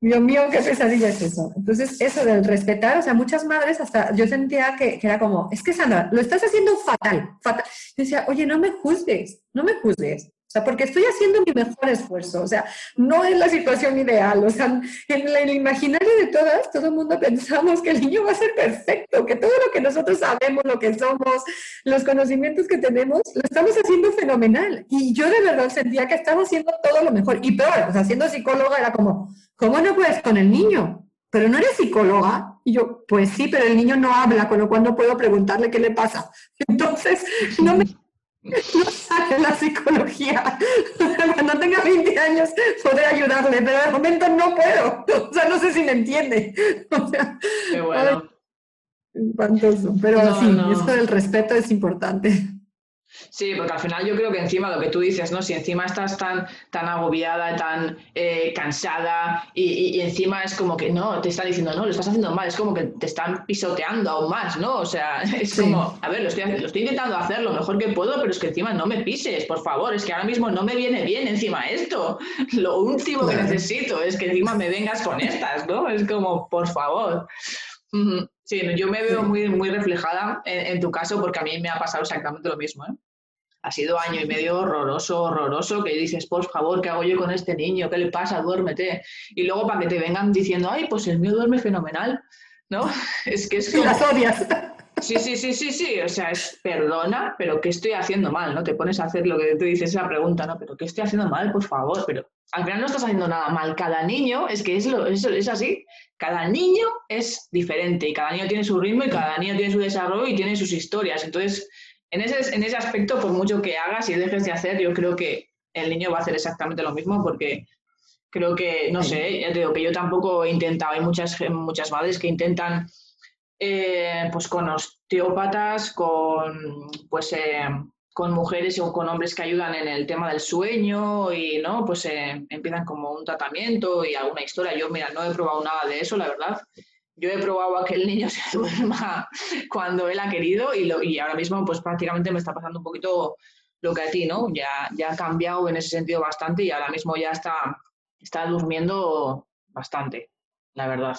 B: Dios mío, qué pesadilla es eso. Entonces, eso del respetar, o sea, muchas madres hasta yo sentía que, que, era como, es que Sandra, lo estás haciendo fatal, fatal. Yo decía, oye, no me juzgues, no me juzgues. Sea, porque estoy haciendo mi mejor esfuerzo. O sea, no es la situación ideal. O sea, en el imaginario de todas, todo el mundo pensamos que el niño va a ser perfecto, que todo lo que nosotros sabemos, lo que somos, los conocimientos que tenemos, lo estamos haciendo fenomenal. Y yo de verdad sentía que estaba haciendo todo lo mejor. Y peor, o sea, siendo psicóloga era como, ¿cómo no puedes con el niño? Pero no eres psicóloga. Y yo, pues sí, pero el niño no habla, con lo cual no puedo preguntarle qué le pasa. Entonces, no me no sabe la psicología. Cuando tenga 20 años podré ayudarle, pero de momento no puedo. O sea, no sé si me entiende. O sea, Qué bueno. espantoso. Pero sí, esto del respeto es importante.
A: Sí, porque al final yo creo que encima lo que tú dices, ¿no? Si encima estás tan, tan agobiada, tan eh, cansada y, encima es como que no, te están diciendo, no, lo estás haciendo mal, es como que te están pisoteando aún más, ¿no? O sea, es como, a ver, lo estoy, lo estoy intentando hacer lo mejor que puedo, pero es que encima no me pises, por favor, es que ahora mismo no me viene bien encima esto. Lo último que necesito es que encima me vengas con estas, ¿no? Es como, por favor. Sí, yo me veo muy, muy reflejada en, en, tu caso porque a mí me ha pasado exactamente lo mismo. ¿eh? Ha sido año y medio horroroso, horroroso, que dices, por favor, ¿qué hago yo con este niño? ¿Qué le pasa? Duérmete. Y luego para que te vengan diciendo, ay, pues el mío duerme fenomenal, ¿no? Es que es como...
B: las odias.
A: Sí, sí, sí, sí, sí, o sea, es perdona, pero ¿qué estoy haciendo mal? ¿No? Te pones a hacer lo que tú dices, esa pregunta, ¿no? Pero ¿qué estoy haciendo mal? Por favor, pero al final no estás haciendo nada mal. Cada niño, es que es, lo, es, es así, cada niño es diferente y cada niño tiene su ritmo y cada niño tiene su desarrollo y tiene sus historias. Entonces, en ese, en ese aspecto, por mucho que hagas y dejes de hacer, yo creo que el niño va a hacer exactamente lo mismo porque creo que, no sé, ya te digo que yo tampoco he intentado, hay muchas, muchas madres que intentan eh, pues con osteópatas, con pues eh, con mujeres o con hombres que ayudan en el tema del sueño y no, pues eh, empiezan como un tratamiento y alguna historia. Yo, mira, no he probado nada de eso, la verdad yo he probado a que el niño se duerma cuando él ha querido y, lo, y ahora mismo pues prácticamente me está pasando un poquito lo que a ti, ¿no? Ya, ya ha cambiado en ese sentido bastante y ahora mismo ya está, está durmiendo bastante, la verdad.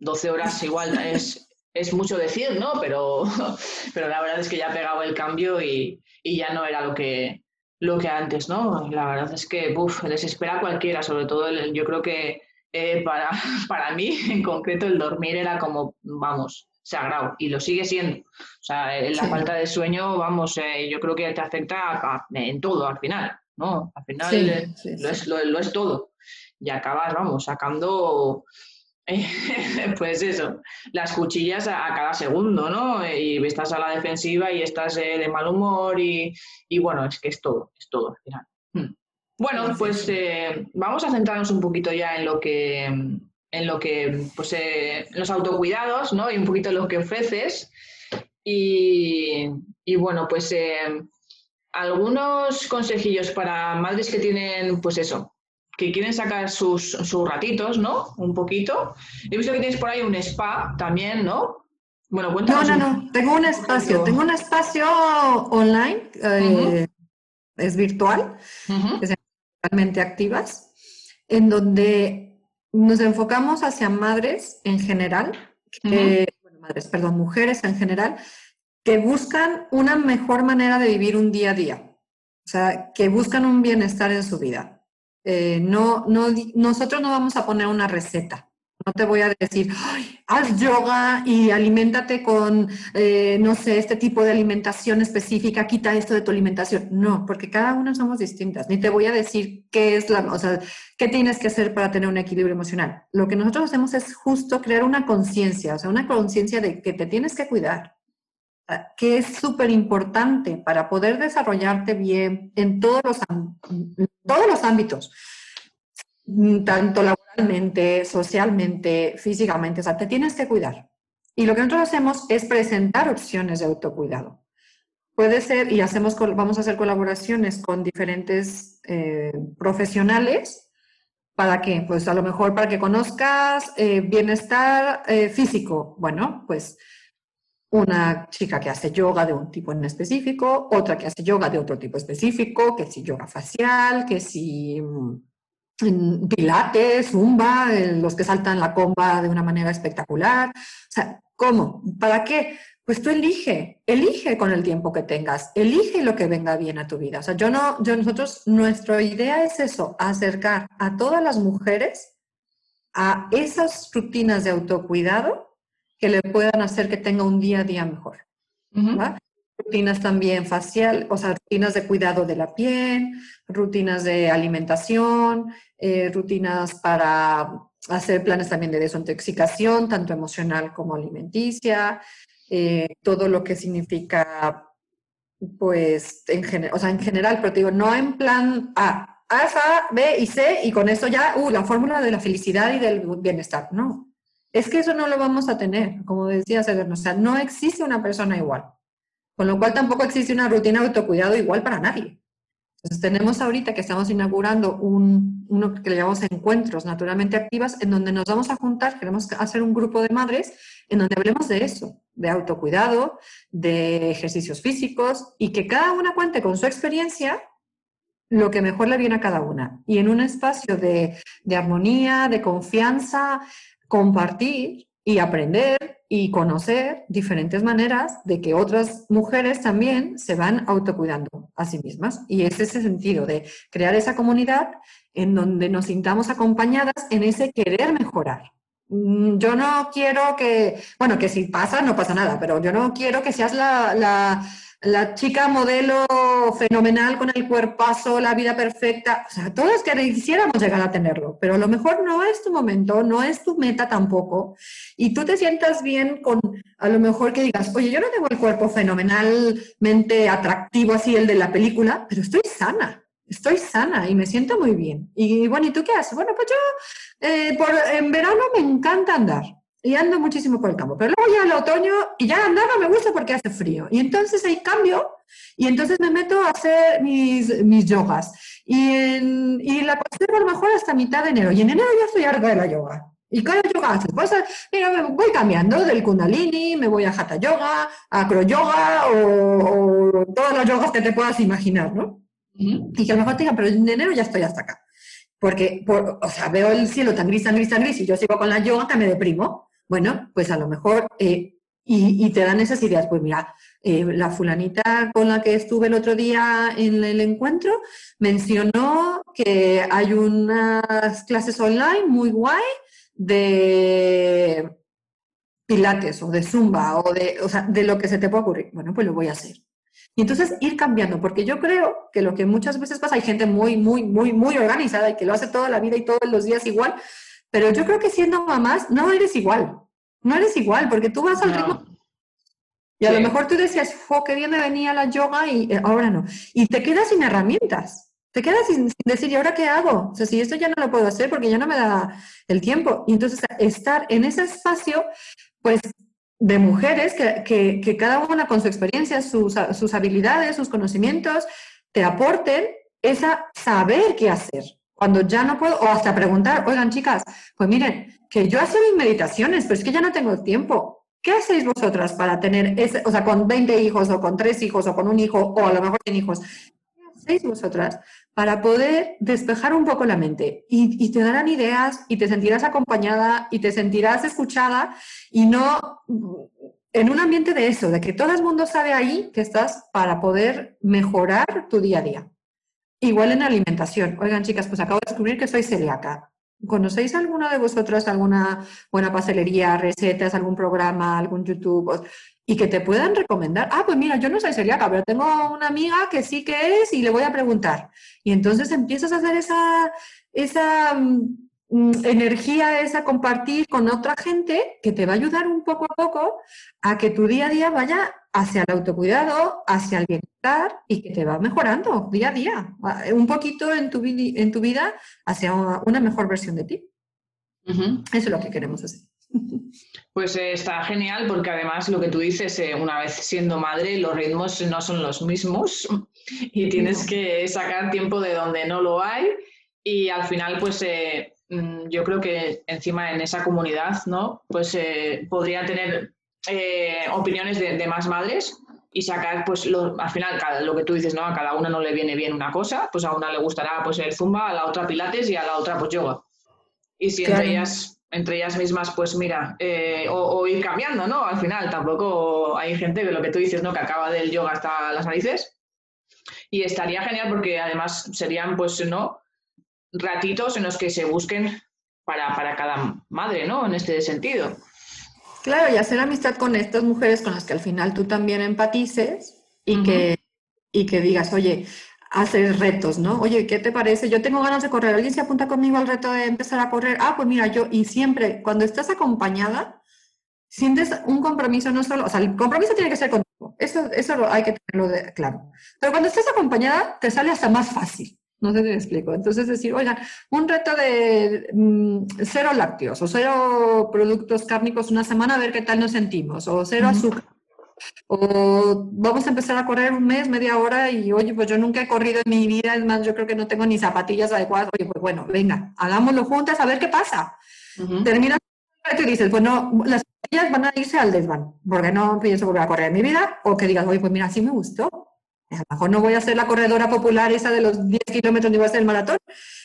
A: 12 horas igual es, es mucho decir, ¿no? Pero, pero la verdad es que ya ha pegado el cambio y, y ya no era lo que, lo que antes, ¿no? La verdad es que, uff, desespera a cualquiera, sobre todo el, yo creo que eh, para, para mí en concreto el dormir era como, vamos, sagrado y lo sigue siendo. O sea, eh, la falta de sueño, vamos, eh, yo creo que te afecta en todo al final, ¿no? Al final lo, es, lo, es todo. Y acabas, vamos, sacando, pues eso, las cuchillas a, cada segundo, ¿no? Y estás a la defensiva y estás de mal humor y, y, bueno, es que es todo, es todo al final. Hmm. Bueno, pues eh, vamos a centrarnos un poquito ya en lo que, en lo que, pues, eh, los autocuidados, ¿no? Y un poquito lo que ofreces. Y, bueno, pues eh, algunos consejillos para madres que tienen, pues eso, que quieren sacar sus, sus ratitos, ¿no? Un poquito. He visto que tienes por ahí un spa también, ¿no?
B: Bueno, cuéntanos. No, no, no. Tengo un espacio. Tengo un espacio online. Eh, es virtual. Activas. En donde nos enfocamos hacia madres en general. bueno, madres, perdón, mujeres en general. Que buscan una mejor manera de vivir un día a día. O sea, que buscan un bienestar en su vida. Eh, no, no, nosotros no vamos a poner una receta no te voy a decir, haz yoga y aliméntate con, eh, no sé, este tipo de alimentación específica, quita esto de tu alimentación. No, porque cada una somos distintas. Ni te voy a decir qué es la, o sea, qué tienes que hacer para tener un equilibrio emocional. Lo que nosotros hacemos es justo crear una conciencia, o sea, una conciencia de que te tienes que cuidar, que es súper importante para poder desarrollarte bien en todos los, en todos los ámbitos tanto laboralmente, socialmente, físicamente, o sea, te tienes que cuidar. Y lo que nosotros hacemos es presentar opciones de autocuidado. Puede ser, y hacemos, vamos a hacer colaboraciones con diferentes eh, profesionales, ¿para qué? Pues a lo mejor para que conozcas eh, bienestar eh, físico. Bueno, pues una chica que hace yoga de un tipo en específico, otra que hace yoga de otro tipo específico, que si yoga facial, que si mm, pilates, zumba, los que saltan la comba de una manera espectacular. O sea, ¿cómo? ¿Para qué? Pues tú elige, elige con el tiempo que tengas, elige lo que venga bien a tu vida. O sea, yo no, yo nosotros, nuestra idea es eso, acercar a todas las mujeres a esas rutinas de autocuidado que le puedan hacer que tenga un día a día mejor rutinas también facial, o sea, rutinas de cuidado de la piel, rutinas de alimentación, eh, rutinas para hacer planes también de desintoxicación, tanto emocional como alimenticia, eh, todo lo que significa, pues, en, o sea, en general, pero te digo, no en plan A, A, B y C, y con eso ya, uh, la fórmula de la felicidad y del bienestar. No, es que eso no lo vamos a tener, como decía o sea, no existe una persona igual. Con lo cual tampoco existe una rutina de autocuidado igual para nadie. Entonces tenemos ahorita que estamos inaugurando un, uno que le llamamos encuentros naturalmente activas, en donde nos vamos a juntar, queremos hacer un grupo de madres en donde hablemos de eso, de autocuidado, de ejercicios físicos y que cada una cuente con su experiencia lo que mejor le viene a cada una. Y en un espacio de armonía, de confianza, compartir y aprender y conocer diferentes maneras de que otras mujeres también se van autocuidando a sí mismas. Y es ese sentido de crear esa comunidad en donde nos sintamos acompañadas en ese querer mejorar. Mm, yo no quiero que, bueno, que si pasa, no pasa nada, pero yo no quiero que seas la, la la chica modelo fenomenal con el cuerpazo, la vida perfecta. O sea, todos quisiéramos llegar a tenerlo, pero a lo mejor no es tu momento, no es tu meta tampoco. Y tú te sientas bien con, a lo mejor que digas, oye, yo no tengo el cuerpo fenomenalmente atractivo así, el de la película, pero estoy sana. Estoy sana y me siento muy bien. Y bueno, ¿y tú qué haces? Bueno, pues yo eh, por, en verano me encanta andar y ando muchísimo por el campo. Pero luego ya el otoño y ya andar no me gusta porque hace frío. Y entonces hay cambio y entonces me meto a hacer mis, mis yogas. Y, en, y la conservo a lo mejor hasta mitad de enero. Y en enero ya estoy harta de la yoga. ¿Y qué yoga haces? Pues, mira, me voy cambiando del kundalini, me voy a hatha yoga, a acro yoga o, todas las yogas que te puedas imaginar, ¿no? Y que a lo mejor te digan, pero en enero ya estoy hasta acá. Porque, por, o sea, veo el cielo tan gris, tan gris, tan gris, y yo sigo con la yoga que me deprimo. Bueno, pues a lo mejor, eh, y, te dan esas ideas, pues mira, eh, la fulanita con la que estuve el otro día en el encuentro mencionó que hay unas clases online muy guay de pilates o de zumba o de, o sea, de lo que se te pueda ocurrir. Bueno, pues lo voy a hacer. Y entonces ir cambiando, porque yo creo que lo que muchas veces pasa, hay gente muy, muy, muy, muy organizada y que lo hace toda la vida y todos los días igual, pero yo creo que siendo mamás no eres igual. No eres igual, porque tú vas al ritmo. Y a lo mejor tú decías, ¡jo, qué bien me venía la yoga! Y eh, ahora no. Y te quedas sin herramientas. Te quedas sin, decir, ¿y ahora qué hago? O sea, si esto ya no lo puedo hacer porque ya no me da el tiempo. Y entonces estar en ese espacio, pues, de mujeres que, que, cada una con su experiencia, sus, sus habilidades, sus conocimientos, te aporten esa saber qué hacer. Cuando ya no puedo, o hasta preguntar, oigan chicas, pues miren, que yo hacía mis meditaciones, pero es que ya no tengo tiempo. ¿Qué hacéis vosotras para tener, ese, o sea, con 20 hijos o con 3 hijos o con un hijo o a lo mejor 100 hijos? ¿Qué hacéis vosotras para poder despejar un poco la mente? Y, y te darán ideas y te sentirás acompañada y te sentirás escuchada y no en un ambiente de eso, de que todo el mundo sabe ahí que estás para poder mejorar tu día a día. Igual en alimentación. Oigan, chicas, pues acabo de descubrir que soy celíaca. ¿Conocéis alguna de vosotras alguna buena pastelería, recetas, algún programa, algún YouTube? Y que te puedan recomendar. Ah, pues mira, yo no soy celíaca, pero tengo una amiga que sí que es y le voy a preguntar. Y entonces empiezas a hacer esa, esa Mm, energía es a compartir con otra gente que te va a ayudar un poco a poco a que tu día a día vaya hacia el autocuidado, hacia el bienestar y que te va mejorando día a día, un poquito en tu, en tu vida hacia una mejor versión de ti. Eso es lo que queremos hacer.
A: Pues eh, está genial porque además lo que tú dices, eh, una vez siendo madre, los ritmos no son los mismos y tienes que sacar tiempo de donde no lo hay y al final pues... Eh, Mm, yo creo que encima en esa comunidad, ¿no? Pues eh, podría tener eh, opiniones de, más madres y sacar, pues, al final, lo que tú dices, ¿no? A cada una no le viene bien una cosa, pues a una le gustará, pues, el zumba, a la otra pilates y a la otra, pues, yoga. Y si entre ellas, entre ellas mismas, pues, mira, eh, o, ir cambiando, ¿no? Al final, tampoco hay gente que lo que tú dices, ¿no? Que acaba del yoga hasta las narices. Y estaría genial porque además serían, pues, ¿no? Ratitos en los que se busquen para, para cada madre, ¿no? En este sentido.
B: Claro, y hacer amistad con estas mujeres con las que al final tú también empatices y, que, y que digas, oye, hacer retos, ¿no? Oye, ¿qué te parece? Yo tengo ganas de correr. ¿Alguien se apunta conmigo al reto de empezar a correr? Ah, pues mira, yo, y siempre, cuando estás acompañada, sientes un compromiso, no solo, o sea, el compromiso tiene que ser contigo. Eso, eso hay que tenerlo de, claro. Pero cuando estás acompañada, te sale hasta más fácil. No sé si me explico. Entonces decir, oigan, un reto de mm, cero lácteos o cero productos cárnicos una semana a ver qué tal nos sentimos, o cero azúcar. O vamos a empezar a correr un mes, media hora y oye, pues yo nunca he corrido en mi vida, es más, yo creo que no tengo ni zapatillas adecuadas. Oye, pues bueno, venga, hagámoslo juntas a ver qué pasa. Terminas y dices, pues no, las zapatillas van a irse al desván, porque no pienso volver a correr en mi vida, o que digas, oye, pues mira, sí me gustó, a lo mejor no voy a ser la corredora popular esa de los 10 kilómetros ni voy a hacer el maratón,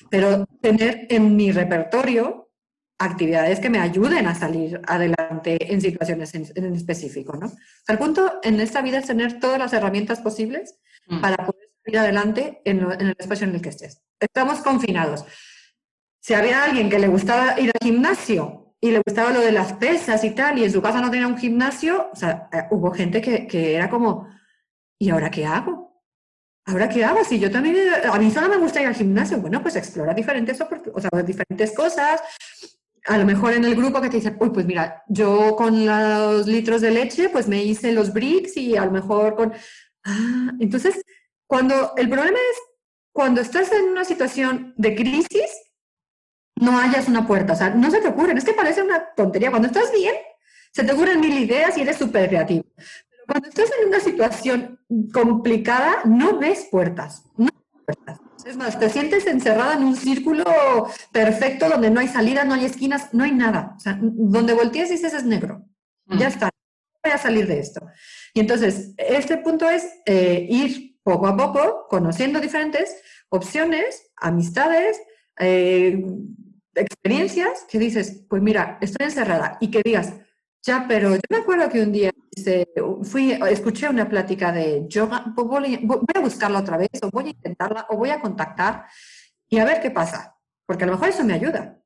B: pero tener en mi repertorio actividades que me ayuden a salir adelante en situaciones en, específico, ¿no? el punto en esta vida es tener todas las herramientas posibles mm. para poder salir adelante en, en, el espacio en el que estés. Estamos confinados. Si había alguien que le gustaba ir al gimnasio y le gustaba lo de las pesas y tal, y en su casa no tenía un gimnasio, o sea, eh, hubo gente que, que era como, ¿y ahora qué hago? ¿Ahora qué hago? Si yo también, a mí solo me gusta ir al gimnasio, bueno, pues explora diferentes, o sea, diferentes cosas. A lo mejor en el grupo que te dicen, uy, pues mira, yo con los litros de leche, pues me hice los bricks y a lo mejor con... Ah, entonces, cuando el problema es, cuando estás en una situación de crisis, no hayas una puerta, o sea, no se te ocurren, es que parece una tontería. Cuando estás bien, se te ocurren mil ideas y eres súper creativo. Cuando estás en una situación complicada, no ves puertas, no puertas. Es más, te sientes encerrada en un círculo perfecto donde no hay salida, no hay esquinas, no hay nada. O sea, donde volteas dices es negro. Mm. Ya está, voy a salir de esto. Y entonces, este punto es eh, ir poco a poco conociendo diferentes opciones, amistades, eh, experiencias que dices, pues mira, estoy encerrada y que digas, ya, pero yo me acuerdo que un día fui, escuché una plática de yoga, pues voy, a buscarla otra vez, o voy a intentarla, o voy a contactar y a ver qué pasa, porque a lo mejor eso me ayuda.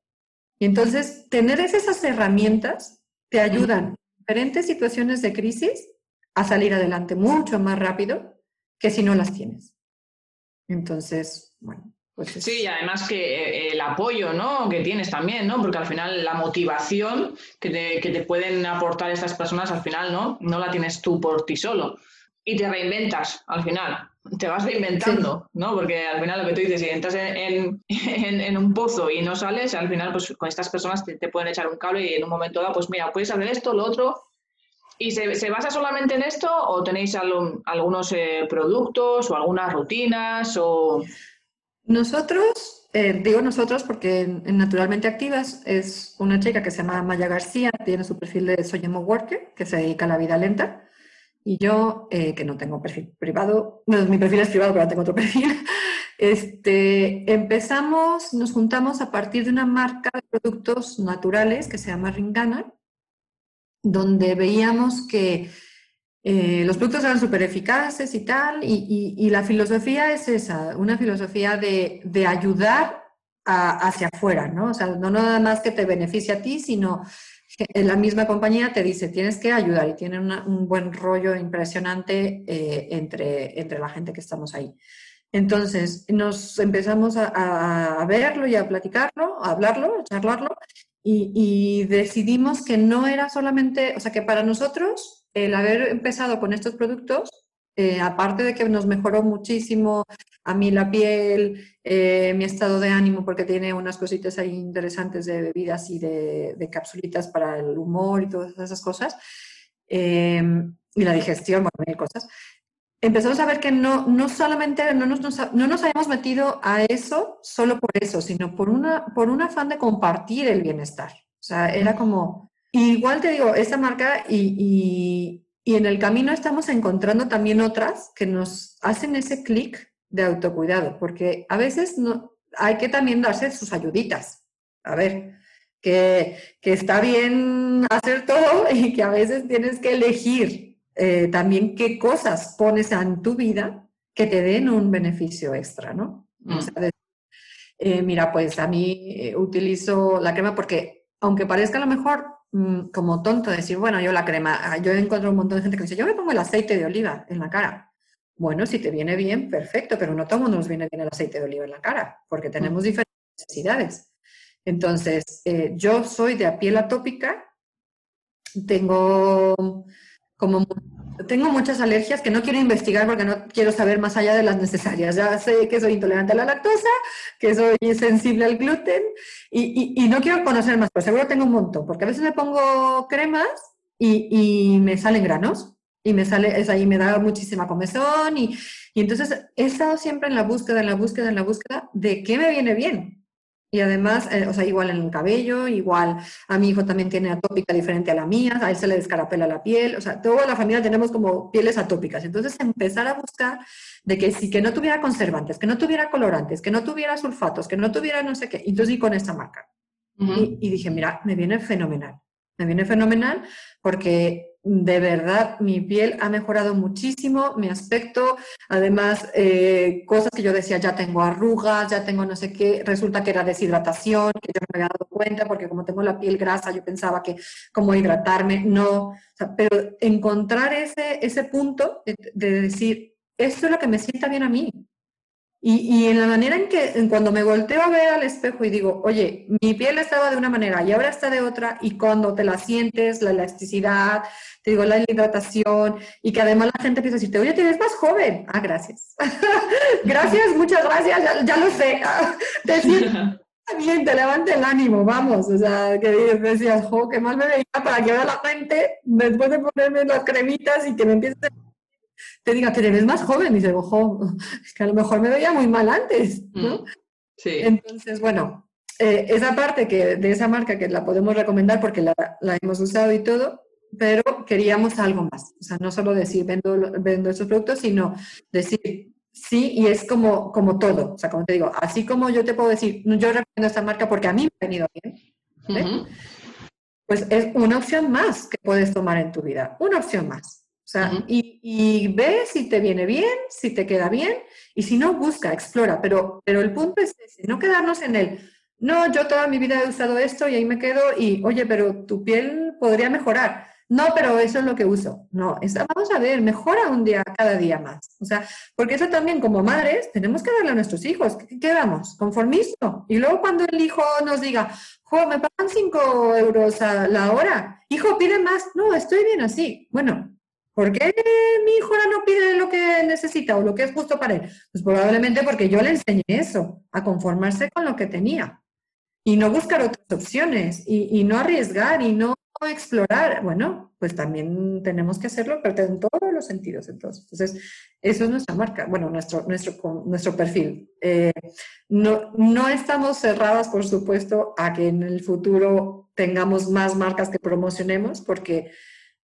B: Y entonces, tener esas herramientas te ayudan en diferentes situaciones de crisis a salir adelante mucho más rápido que si no las tienes. Entonces, bueno,
A: pues sí, y además que eh, el apoyo ¿no? que tienes también, ¿no? Porque al final la motivación que te, que te, pueden aportar estas personas, al final, ¿no? No la tienes tú por ti solo. Y te reinventas al final. Te vas reinventando, ¿no? Porque al final lo que tú dices, si entras en, en, en, un pozo y no sales, al final, pues con estas personas te, pueden echar un cable y en un momento dado, pues mira, puedes hacer esto, lo otro. ¿Y se, se basa solamente en esto o tenéis algunos eh, productos o algunas rutinas o...?
B: Nosotros eh, digo nosotros porque en, Naturalmente Activas es una chica que se llama Maya García, tiene su perfil de Soy Emo Worker, que se dedica a la vida lenta. Y yo, eh, que no tengo perfil privado, no, mi perfil es privado, pero tengo otro perfil, este, empezamos, nos juntamos a partir de una marca de productos naturales que se llama Ringana, donde veíamos que eh, los productos eran súper eficaces y tal, y, la filosofía es esa, una filosofía de, ayudar hacia afuera, ¿no? O sea, no nada más que te beneficie a ti, sino que la misma compañía te dice, tienes que ayudar y tiene un buen rollo impresionante eh, entre, entre la gente que estamos ahí. Entonces, nos empezamos a, verlo y a platicarlo, a hablarlo, a charlarlo, y, decidimos que no era solamente, o sea, que para nosotros el haber empezado con estos productos, eh, aparte de que nos mejoró muchísimo a mí la piel, eh, mi estado de ánimo, porque tiene unas cositas ahí interesantes de bebidas y de, de capsulitas para el humor y todas esas cosas, eh, y la digestión, bueno, mil cosas. Empezamos a ver que no, no solamente no nos, no nos habíamos metido a eso solo por eso, sino por, una, por un afán de compartir el bienestar. O sea, era como, igual te digo, esta marca y, en el camino estamos encontrando también otras que nos hacen ese clic de autocuidado, porque a veces no, hay que también darse sus ayuditas. A ver, que, está bien hacer todo y que a veces tienes que elegir eh, también qué cosas pones en tu vida que te den un beneficio extra, ¿no? Mm. Eh, mira, pues a mí eh, utilizo la crema porque, aunque parezca a lo mejor Mm, como tonto decir, bueno, yo la crema, ah, yo encuentro un montón de gente que dice, yo me pongo el aceite de oliva en la cara. Bueno, si te viene bien, perfecto, pero no todo el mundo nos viene bien el aceite de oliva en la cara, porque tenemos mm. diferentes necesidades. Entonces, eh, yo soy de a piel atópica, tengo como tengo muchas alergias que no quiero investigar porque no quiero saber más allá de las necesarias. Ya sé que soy intolerante a la lactosa, que soy sensible al gluten y, no quiero conocer más, pero seguro tengo un montón, porque a veces me pongo cremas y, me salen granos y me sale, es ahí me da muchísima comezón y, y entonces he estado siempre en la búsqueda, en la búsqueda, en la búsqueda de qué me viene bien. Y además, eh, o sea, igual en el cabello, igual a mi hijo también tiene atópica diferente a la mía, a él se le descarapela la piel, o sea, toda la familia tenemos como pieles atópicas. Entonces, empezar a buscar de que sí, que no tuviera conservantes, que no tuviera colorantes, que no tuviera sulfatos, que no tuviera no sé qué. Entonces, y con esta marca. y, y dije, mira, me viene fenomenal. Me viene fenomenal porque de verdad mi piel ha mejorado muchísimo, mi aspecto, además eh, cosas que yo decía, ya tengo arrugas, ya tengo no sé qué, resulta que era deshidratación, que yo no me había dado cuenta porque como tengo la piel grasa, yo pensaba que como hidratarme, no, pero encontrar ese, ese punto de decir, esto es lo que me sienta bien a mí, y, en la manera en que cuando me volteo a ver al espejo y digo, oye, mi piel estaba de una manera y ahora está de otra, y cuando te la sientes, la elasticidad, te digo, la hidratación, y que además la gente empieza a decirte, oye, te ves más joven. Ah, gracias. gracias, muchas gracias, ya, lo sé. te sientes bien, te levanta el ánimo, vamos. O sea, que decías, jo, qué mal me veía para que vea la gente después de ponerme las cremitas y que me empieces a te diga que te ves más joven. Y dice, ojo, es que a lo mejor me veía muy mal antes, ¿no? Mm, sí. Entonces, bueno, eh, esa parte que, de esa marca que la podemos recomendar porque la, la, hemos usado y todo, pero queríamos algo más. O sea, no solo decir vendo, vendo estos productos, sino decir sí y es como, como todo. O sea, como te digo, así como yo te puedo decir, yo recomiendo esta marca porque a mí me ha venido bien, pues es una opción más que puedes tomar en tu vida, una opción más. O sea, y, y, ve si te viene bien, si te queda bien, y si no, busca, explora. Pero, pero el punto es ese, no quedarnos en el, no, yo toda mi vida he usado esto y ahí me quedo, y oye, pero tu piel podría mejorar. No, pero eso es lo que uso. No, vamos a ver, mejora un día, cada día más. O sea, porque eso también como madres tenemos que darle a nuestros hijos. ¿Qué, damos? Conformismo. Y luego cuando el hijo nos diga, jo, me pagan cinco euros a la hora, hijo, pide más. No, estoy bien así. Bueno, ¿Por qué mi hijo ahora no pide lo que necesita o lo que es justo para él? Pues probablemente porque yo le enseñé eso, a conformarse con lo que tenía y no buscar otras opciones y, no arriesgar y no explorar? Bueno, pues también tenemos que hacerlo, pero en todos los sentidos. Entonces, entonces eso es nuestra marca, bueno, nuestro, nuestro, nuestro perfil. Eh, no, no estamos cerradas, por supuesto, a que en el futuro tengamos más marcas que promocionemos, porque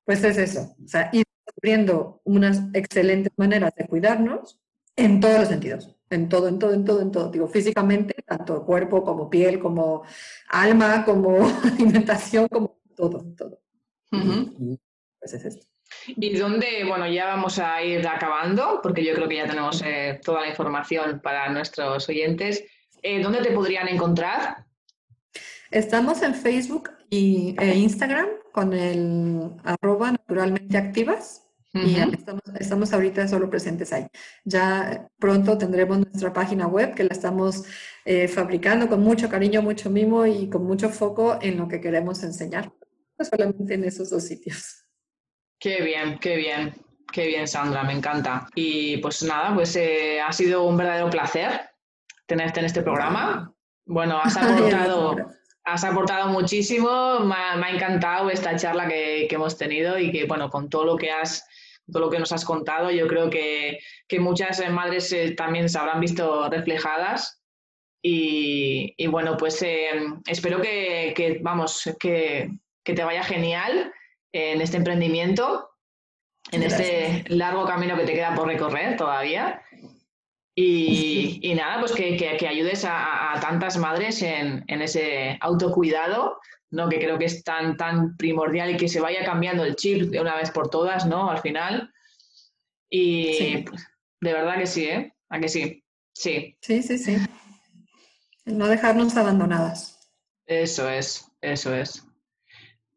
B: pues es eso, o sea, ir descubriendo unas excelentes maneras de cuidarnos en todos los sentidos, en todo, en todo, en todo, en todo. Digo, físicamente, tanto cuerpo como piel, como alma, como alimentación, como todo, todo. pues es esto.
A: ¿Y dónde, bueno, ya vamos a ir acabando, porque yo creo que ya tenemos eh, toda la información para nuestros oyentes. Eh, ¿Dónde te podrían encontrar?
B: Estamos en Facebook y, e Instagram con el arroba naturalmente activas. Y estamos, ahorita solo presentes ahí. Ya pronto tendremos nuestra página web que la estamos eh, fabricando con mucho cariño, mucho mimo y con mucho foco en lo que queremos enseñar. No solamente en esos dos sitios.
A: Qué bien, qué bien, qué bien, Sandra, me encanta. Y pues nada, pues eh, ha sido un verdadero placer tenerte en este programa. Bueno, has aportado, has aportado muchísimo, me ha, encantado esta charla que, que, hemos tenido y que, bueno, con todo lo que has todo lo que nos has contado, yo creo que, muchas madres eh, también se habrán visto reflejadas. Y, bueno, pues eh, espero que, vamos, que, te vaya genial en este emprendimiento, en este largo camino que te queda por recorrer todavía. Y, nada, pues que, ayudes a, tantas madres en, en, ese autocuidado ¿no? que creo que es tan, tan primordial y que se vaya cambiando el chip de una vez por todas, ¿no? Al final. Y pues, de verdad que sí, ¿eh? ¿A que sí? Sí.
B: Sí, sí, sí. No dejarnos abandonadas.
A: Eso es, eso es.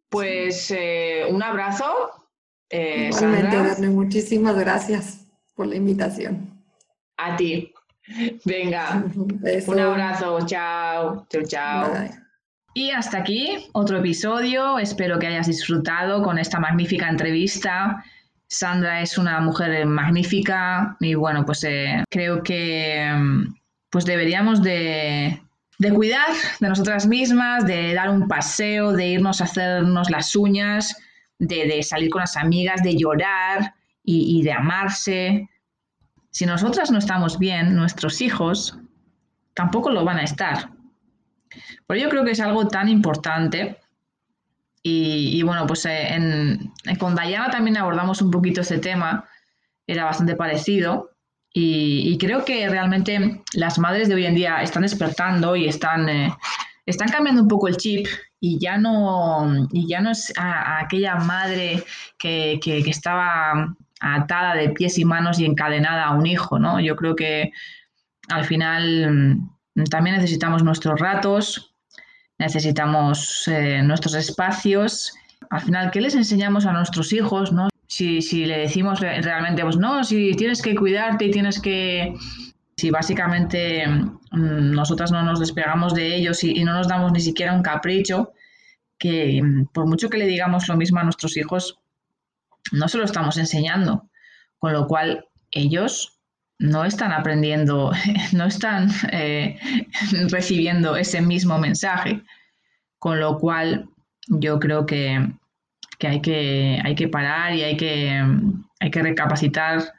A: Pues eh, un abrazo.
B: Eh, Igualmente, muchísimas gracias por la invitación.
A: A ti. Venga. Un abrazo. Chao. Chao, chao. Y hasta aquí otro episodio. Espero que hayas disfrutado con esta magnífica entrevista. Sandra es una mujer magnífica y bueno, pues eh, creo que mm, pues deberíamos de, cuidar de nosotras mismas, de dar un paseo, de irnos a hacernos las uñas, de, salir con las amigas, de llorar y, y de amarse. Si nosotras no estamos bien, nuestros hijos tampoco lo van a estar. Por ello creo que es algo tan importante. Y, bueno, pues eh, con Dayana también abordamos un poquito este tema, era bastante parecido. Y, creo que realmente las madres de hoy en día están despertando y están, eh, están cambiando un poco el chip y ya no, y ya no es aquella madre que, que, estaba atada de pies y manos y encadenada a un hijo, ¿no? Yo creo que al final mm, también necesitamos nuestros ratos, necesitamos eh, nuestros espacios. Al final, ¿qué les enseñamos a nuestros hijos? ¿no? Si, si le decimos realmente, pues no, si tienes que cuidarte y tienes que... Si básicamente mm, nosotras no nos despegamos de ellos y, no nos damos ni siquiera un capricho, que mm, por mucho que le digamos lo mismo a nuestros hijos, no se lo estamos enseñando. Con lo cual, ellos no están aprendiendo, no están eh, recibiendo ese mismo mensaje. Con lo cual, yo creo que, hay, que hay, que, parar y hay que, hay que recapacitar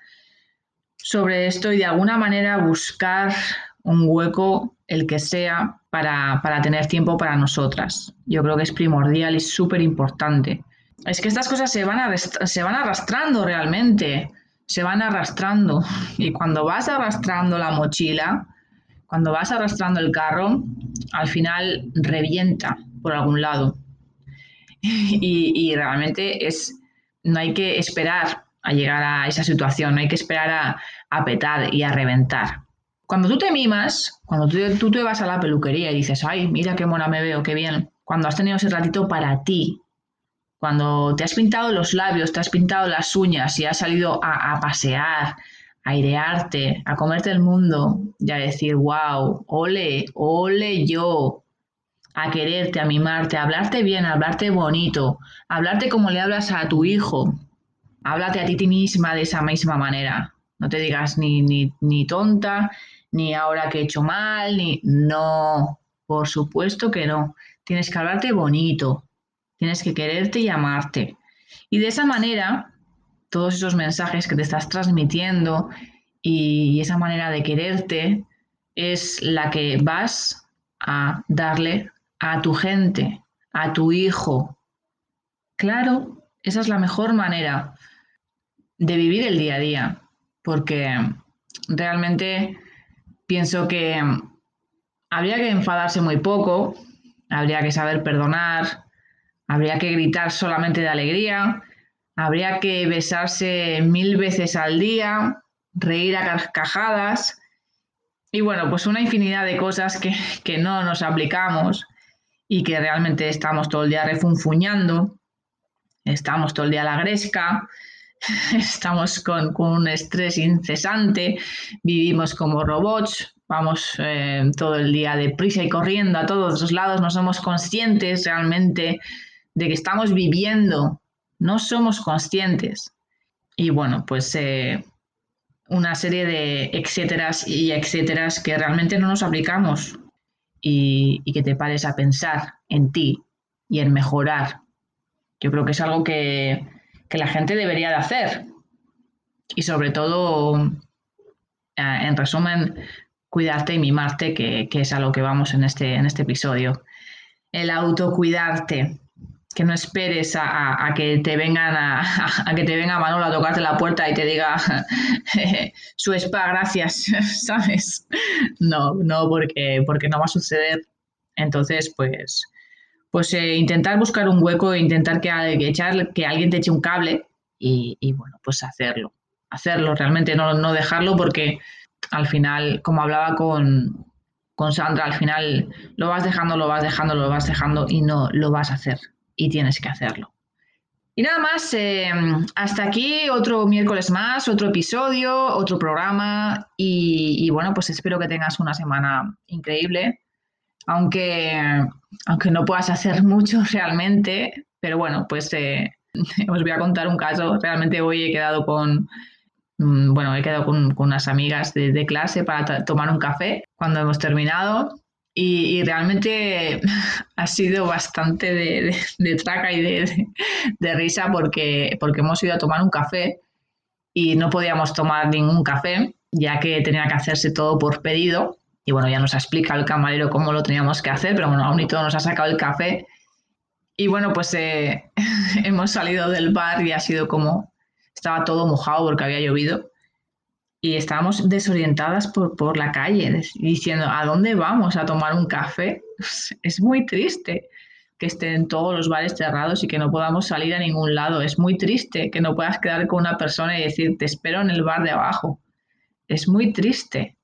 A: sobre esto y de alguna manera buscar un hueco, el que sea, para, tener tiempo para nosotras. Yo creo que es primordial y súper importante. Es que estas cosas se van, se van arrastrando realmente se van arrastrando. Y cuando vas arrastrando la mochila, cuando vas arrastrando el carro, al final revienta por algún lado. Y, realmente es, no hay que esperar a llegar a esa situación, no hay que esperar a, a petar y a reventar. Cuando tú te mimas, cuando tú, tú te vas a la peluquería y dices, ay, mira qué mona me veo, qué bien, cuando has tenido ese ratito para ti, cuando te has pintado los labios, te has pintado las uñas y has salido a, pasear, a airearte, a comerte el mundo y a decir, wow, ole, ole yo, a quererte, a mimarte, a hablarte bien, a hablarte bonito, a hablarte como le hablas a tu hijo, háblate a ti misma de esa misma manera. No te digas ni, ni, ni tonta, ni ahora que he hecho mal, ni... No, por supuesto que no. Tienes que hablarte bonito, tienes que quererte y amarte. Y de esa manera, todos esos mensajes que te estás transmitiendo y esa manera de quererte es la que vas a darle a tu gente, a tu hijo. Claro, esa es la mejor manera de vivir el día a día, porque realmente pienso que habría que enfadarse muy poco, habría que saber perdonar, habría que gritar solamente de alegría, habría que besarse mil veces al día, reír a carcajadas y bueno, pues una infinidad de cosas que, que no nos aplicamos y que realmente estamos todo el día refunfuñando, estamos todo el día a la gresca, estamos con, un estrés incesante, vivimos como robots, vamos eh, todo el día deprisa y corriendo a todos los lados, no somos conscientes realmente de que estamos viviendo, no somos conscientes. Y bueno, pues eh, una serie de etcéteras y etcéteras que realmente no nos aplicamos y, que te pares a pensar en ti y en mejorar. Yo creo que es algo que, que la gente debería de hacer. Y sobre todo, eh, en resumen, cuidarte y mimarte, que, que, es a lo que vamos en este, en este episodio. El autocuidarte, que no esperes a, que te vengan a, que te venga Manolo a tocarte la puerta y te diga su spa, gracias, ¿sabes? No, no, porque, porque no va a suceder. Entonces, pues, pues eh, intentar buscar un hueco intentar que, que, echar, que alguien te eche un cable y, y bueno, pues hacerlo. Hacerlo, realmente no, no, dejarlo porque al final, como hablaba con, con Sandra, al final lo vas dejando, lo vas dejando, lo vas dejando y no lo vas a hacer y tienes que hacerlo. Y nada más, eh, hasta aquí otro miércoles más, otro episodio, otro programa y, bueno, pues espero que tengas una semana increíble aunque, aunque no puedas hacer mucho realmente, pero bueno, pues eh, os voy a contar un caso. Realmente hoy he quedado con, mm, bueno, he quedado con, unas amigas de clase para tomar un café cuando hemos terminado y, realmente ha sido bastante de, de, de traca y de, risa porque, porque hemos ido a tomar un café y no podíamos tomar ningún café ya que tenía que hacerse todo por pedido y bueno, ya nos ha explicado el camarero cómo lo teníamos que hacer, pero bueno, aún y todo nos ha sacado el café. Y bueno, pues eh, hemos salido del bar y ha sido como, estaba todo mojado porque había llovido. Y estábamos desorientadas por, por la calle, diciendo, ¿a dónde vamos a tomar un café? Es muy triste que estén todos los bares cerrados y que no podamos salir a ningún lado. Es muy triste que no puedas quedar con una persona y decir, te espero en el bar de abajo. Es muy triste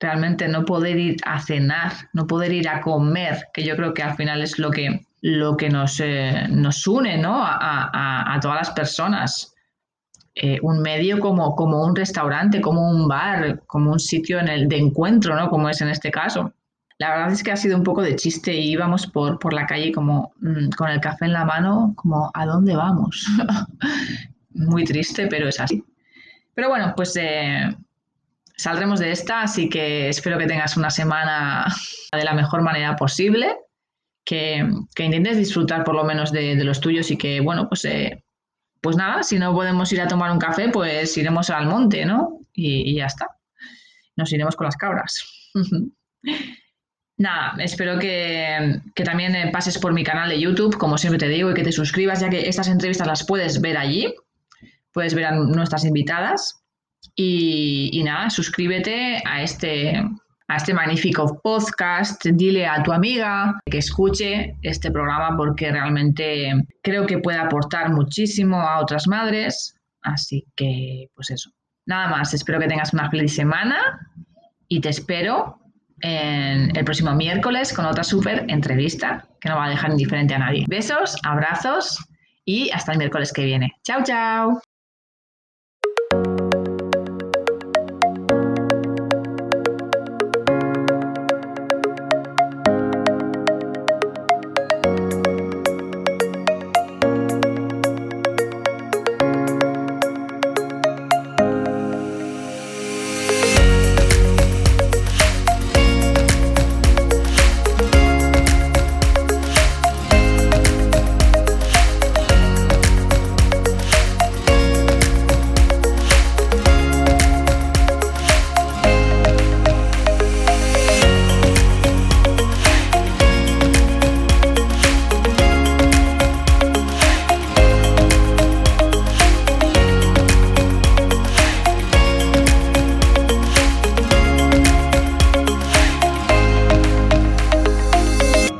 A: realmente no poder ir a cenar, no poder ir a comer, que yo creo que al final es lo que, lo que nos, eh, nos une ¿no? a, a, todas las personas. Eh, un medio como, como un restaurante, como un bar, como un sitio en el de encuentro, ¿no? como es en este caso. La verdad es que ha sido un poco de chiste y íbamos por, por la calle como mmm, con el café en la mano, como ¿a dónde vamos? Muy triste, pero es así. Pero bueno, pues eh, saldremos de esta, así que espero que tengas una semana de la mejor manera posible, que, que intentes disfrutar por lo menos de, de, los tuyos y que, bueno, pues, eh, pues nada, si no podemos ir a tomar un café, pues iremos al monte, ¿no? Y, ya está. Nos iremos con las cabras. Nada, espero que, que, también eh, pases por mi canal de YouTube, como siempre te digo, y que te suscribas, ya que estas entrevistas las puedes ver allí. Puedes ver a nuestras invitadas. Y, y, nada, suscríbete a este, a este magnífico podcast, dile a tu amiga que escuche este programa porque realmente creo que puede aportar muchísimo a otras madres. Así que, pues eso. Nada más, espero que tengas una feliz semana y te espero en el próximo miércoles con otra súper entrevista que no va a dejar indiferente a nadie. Besos, abrazos y hasta el miércoles que viene. Chao, chao.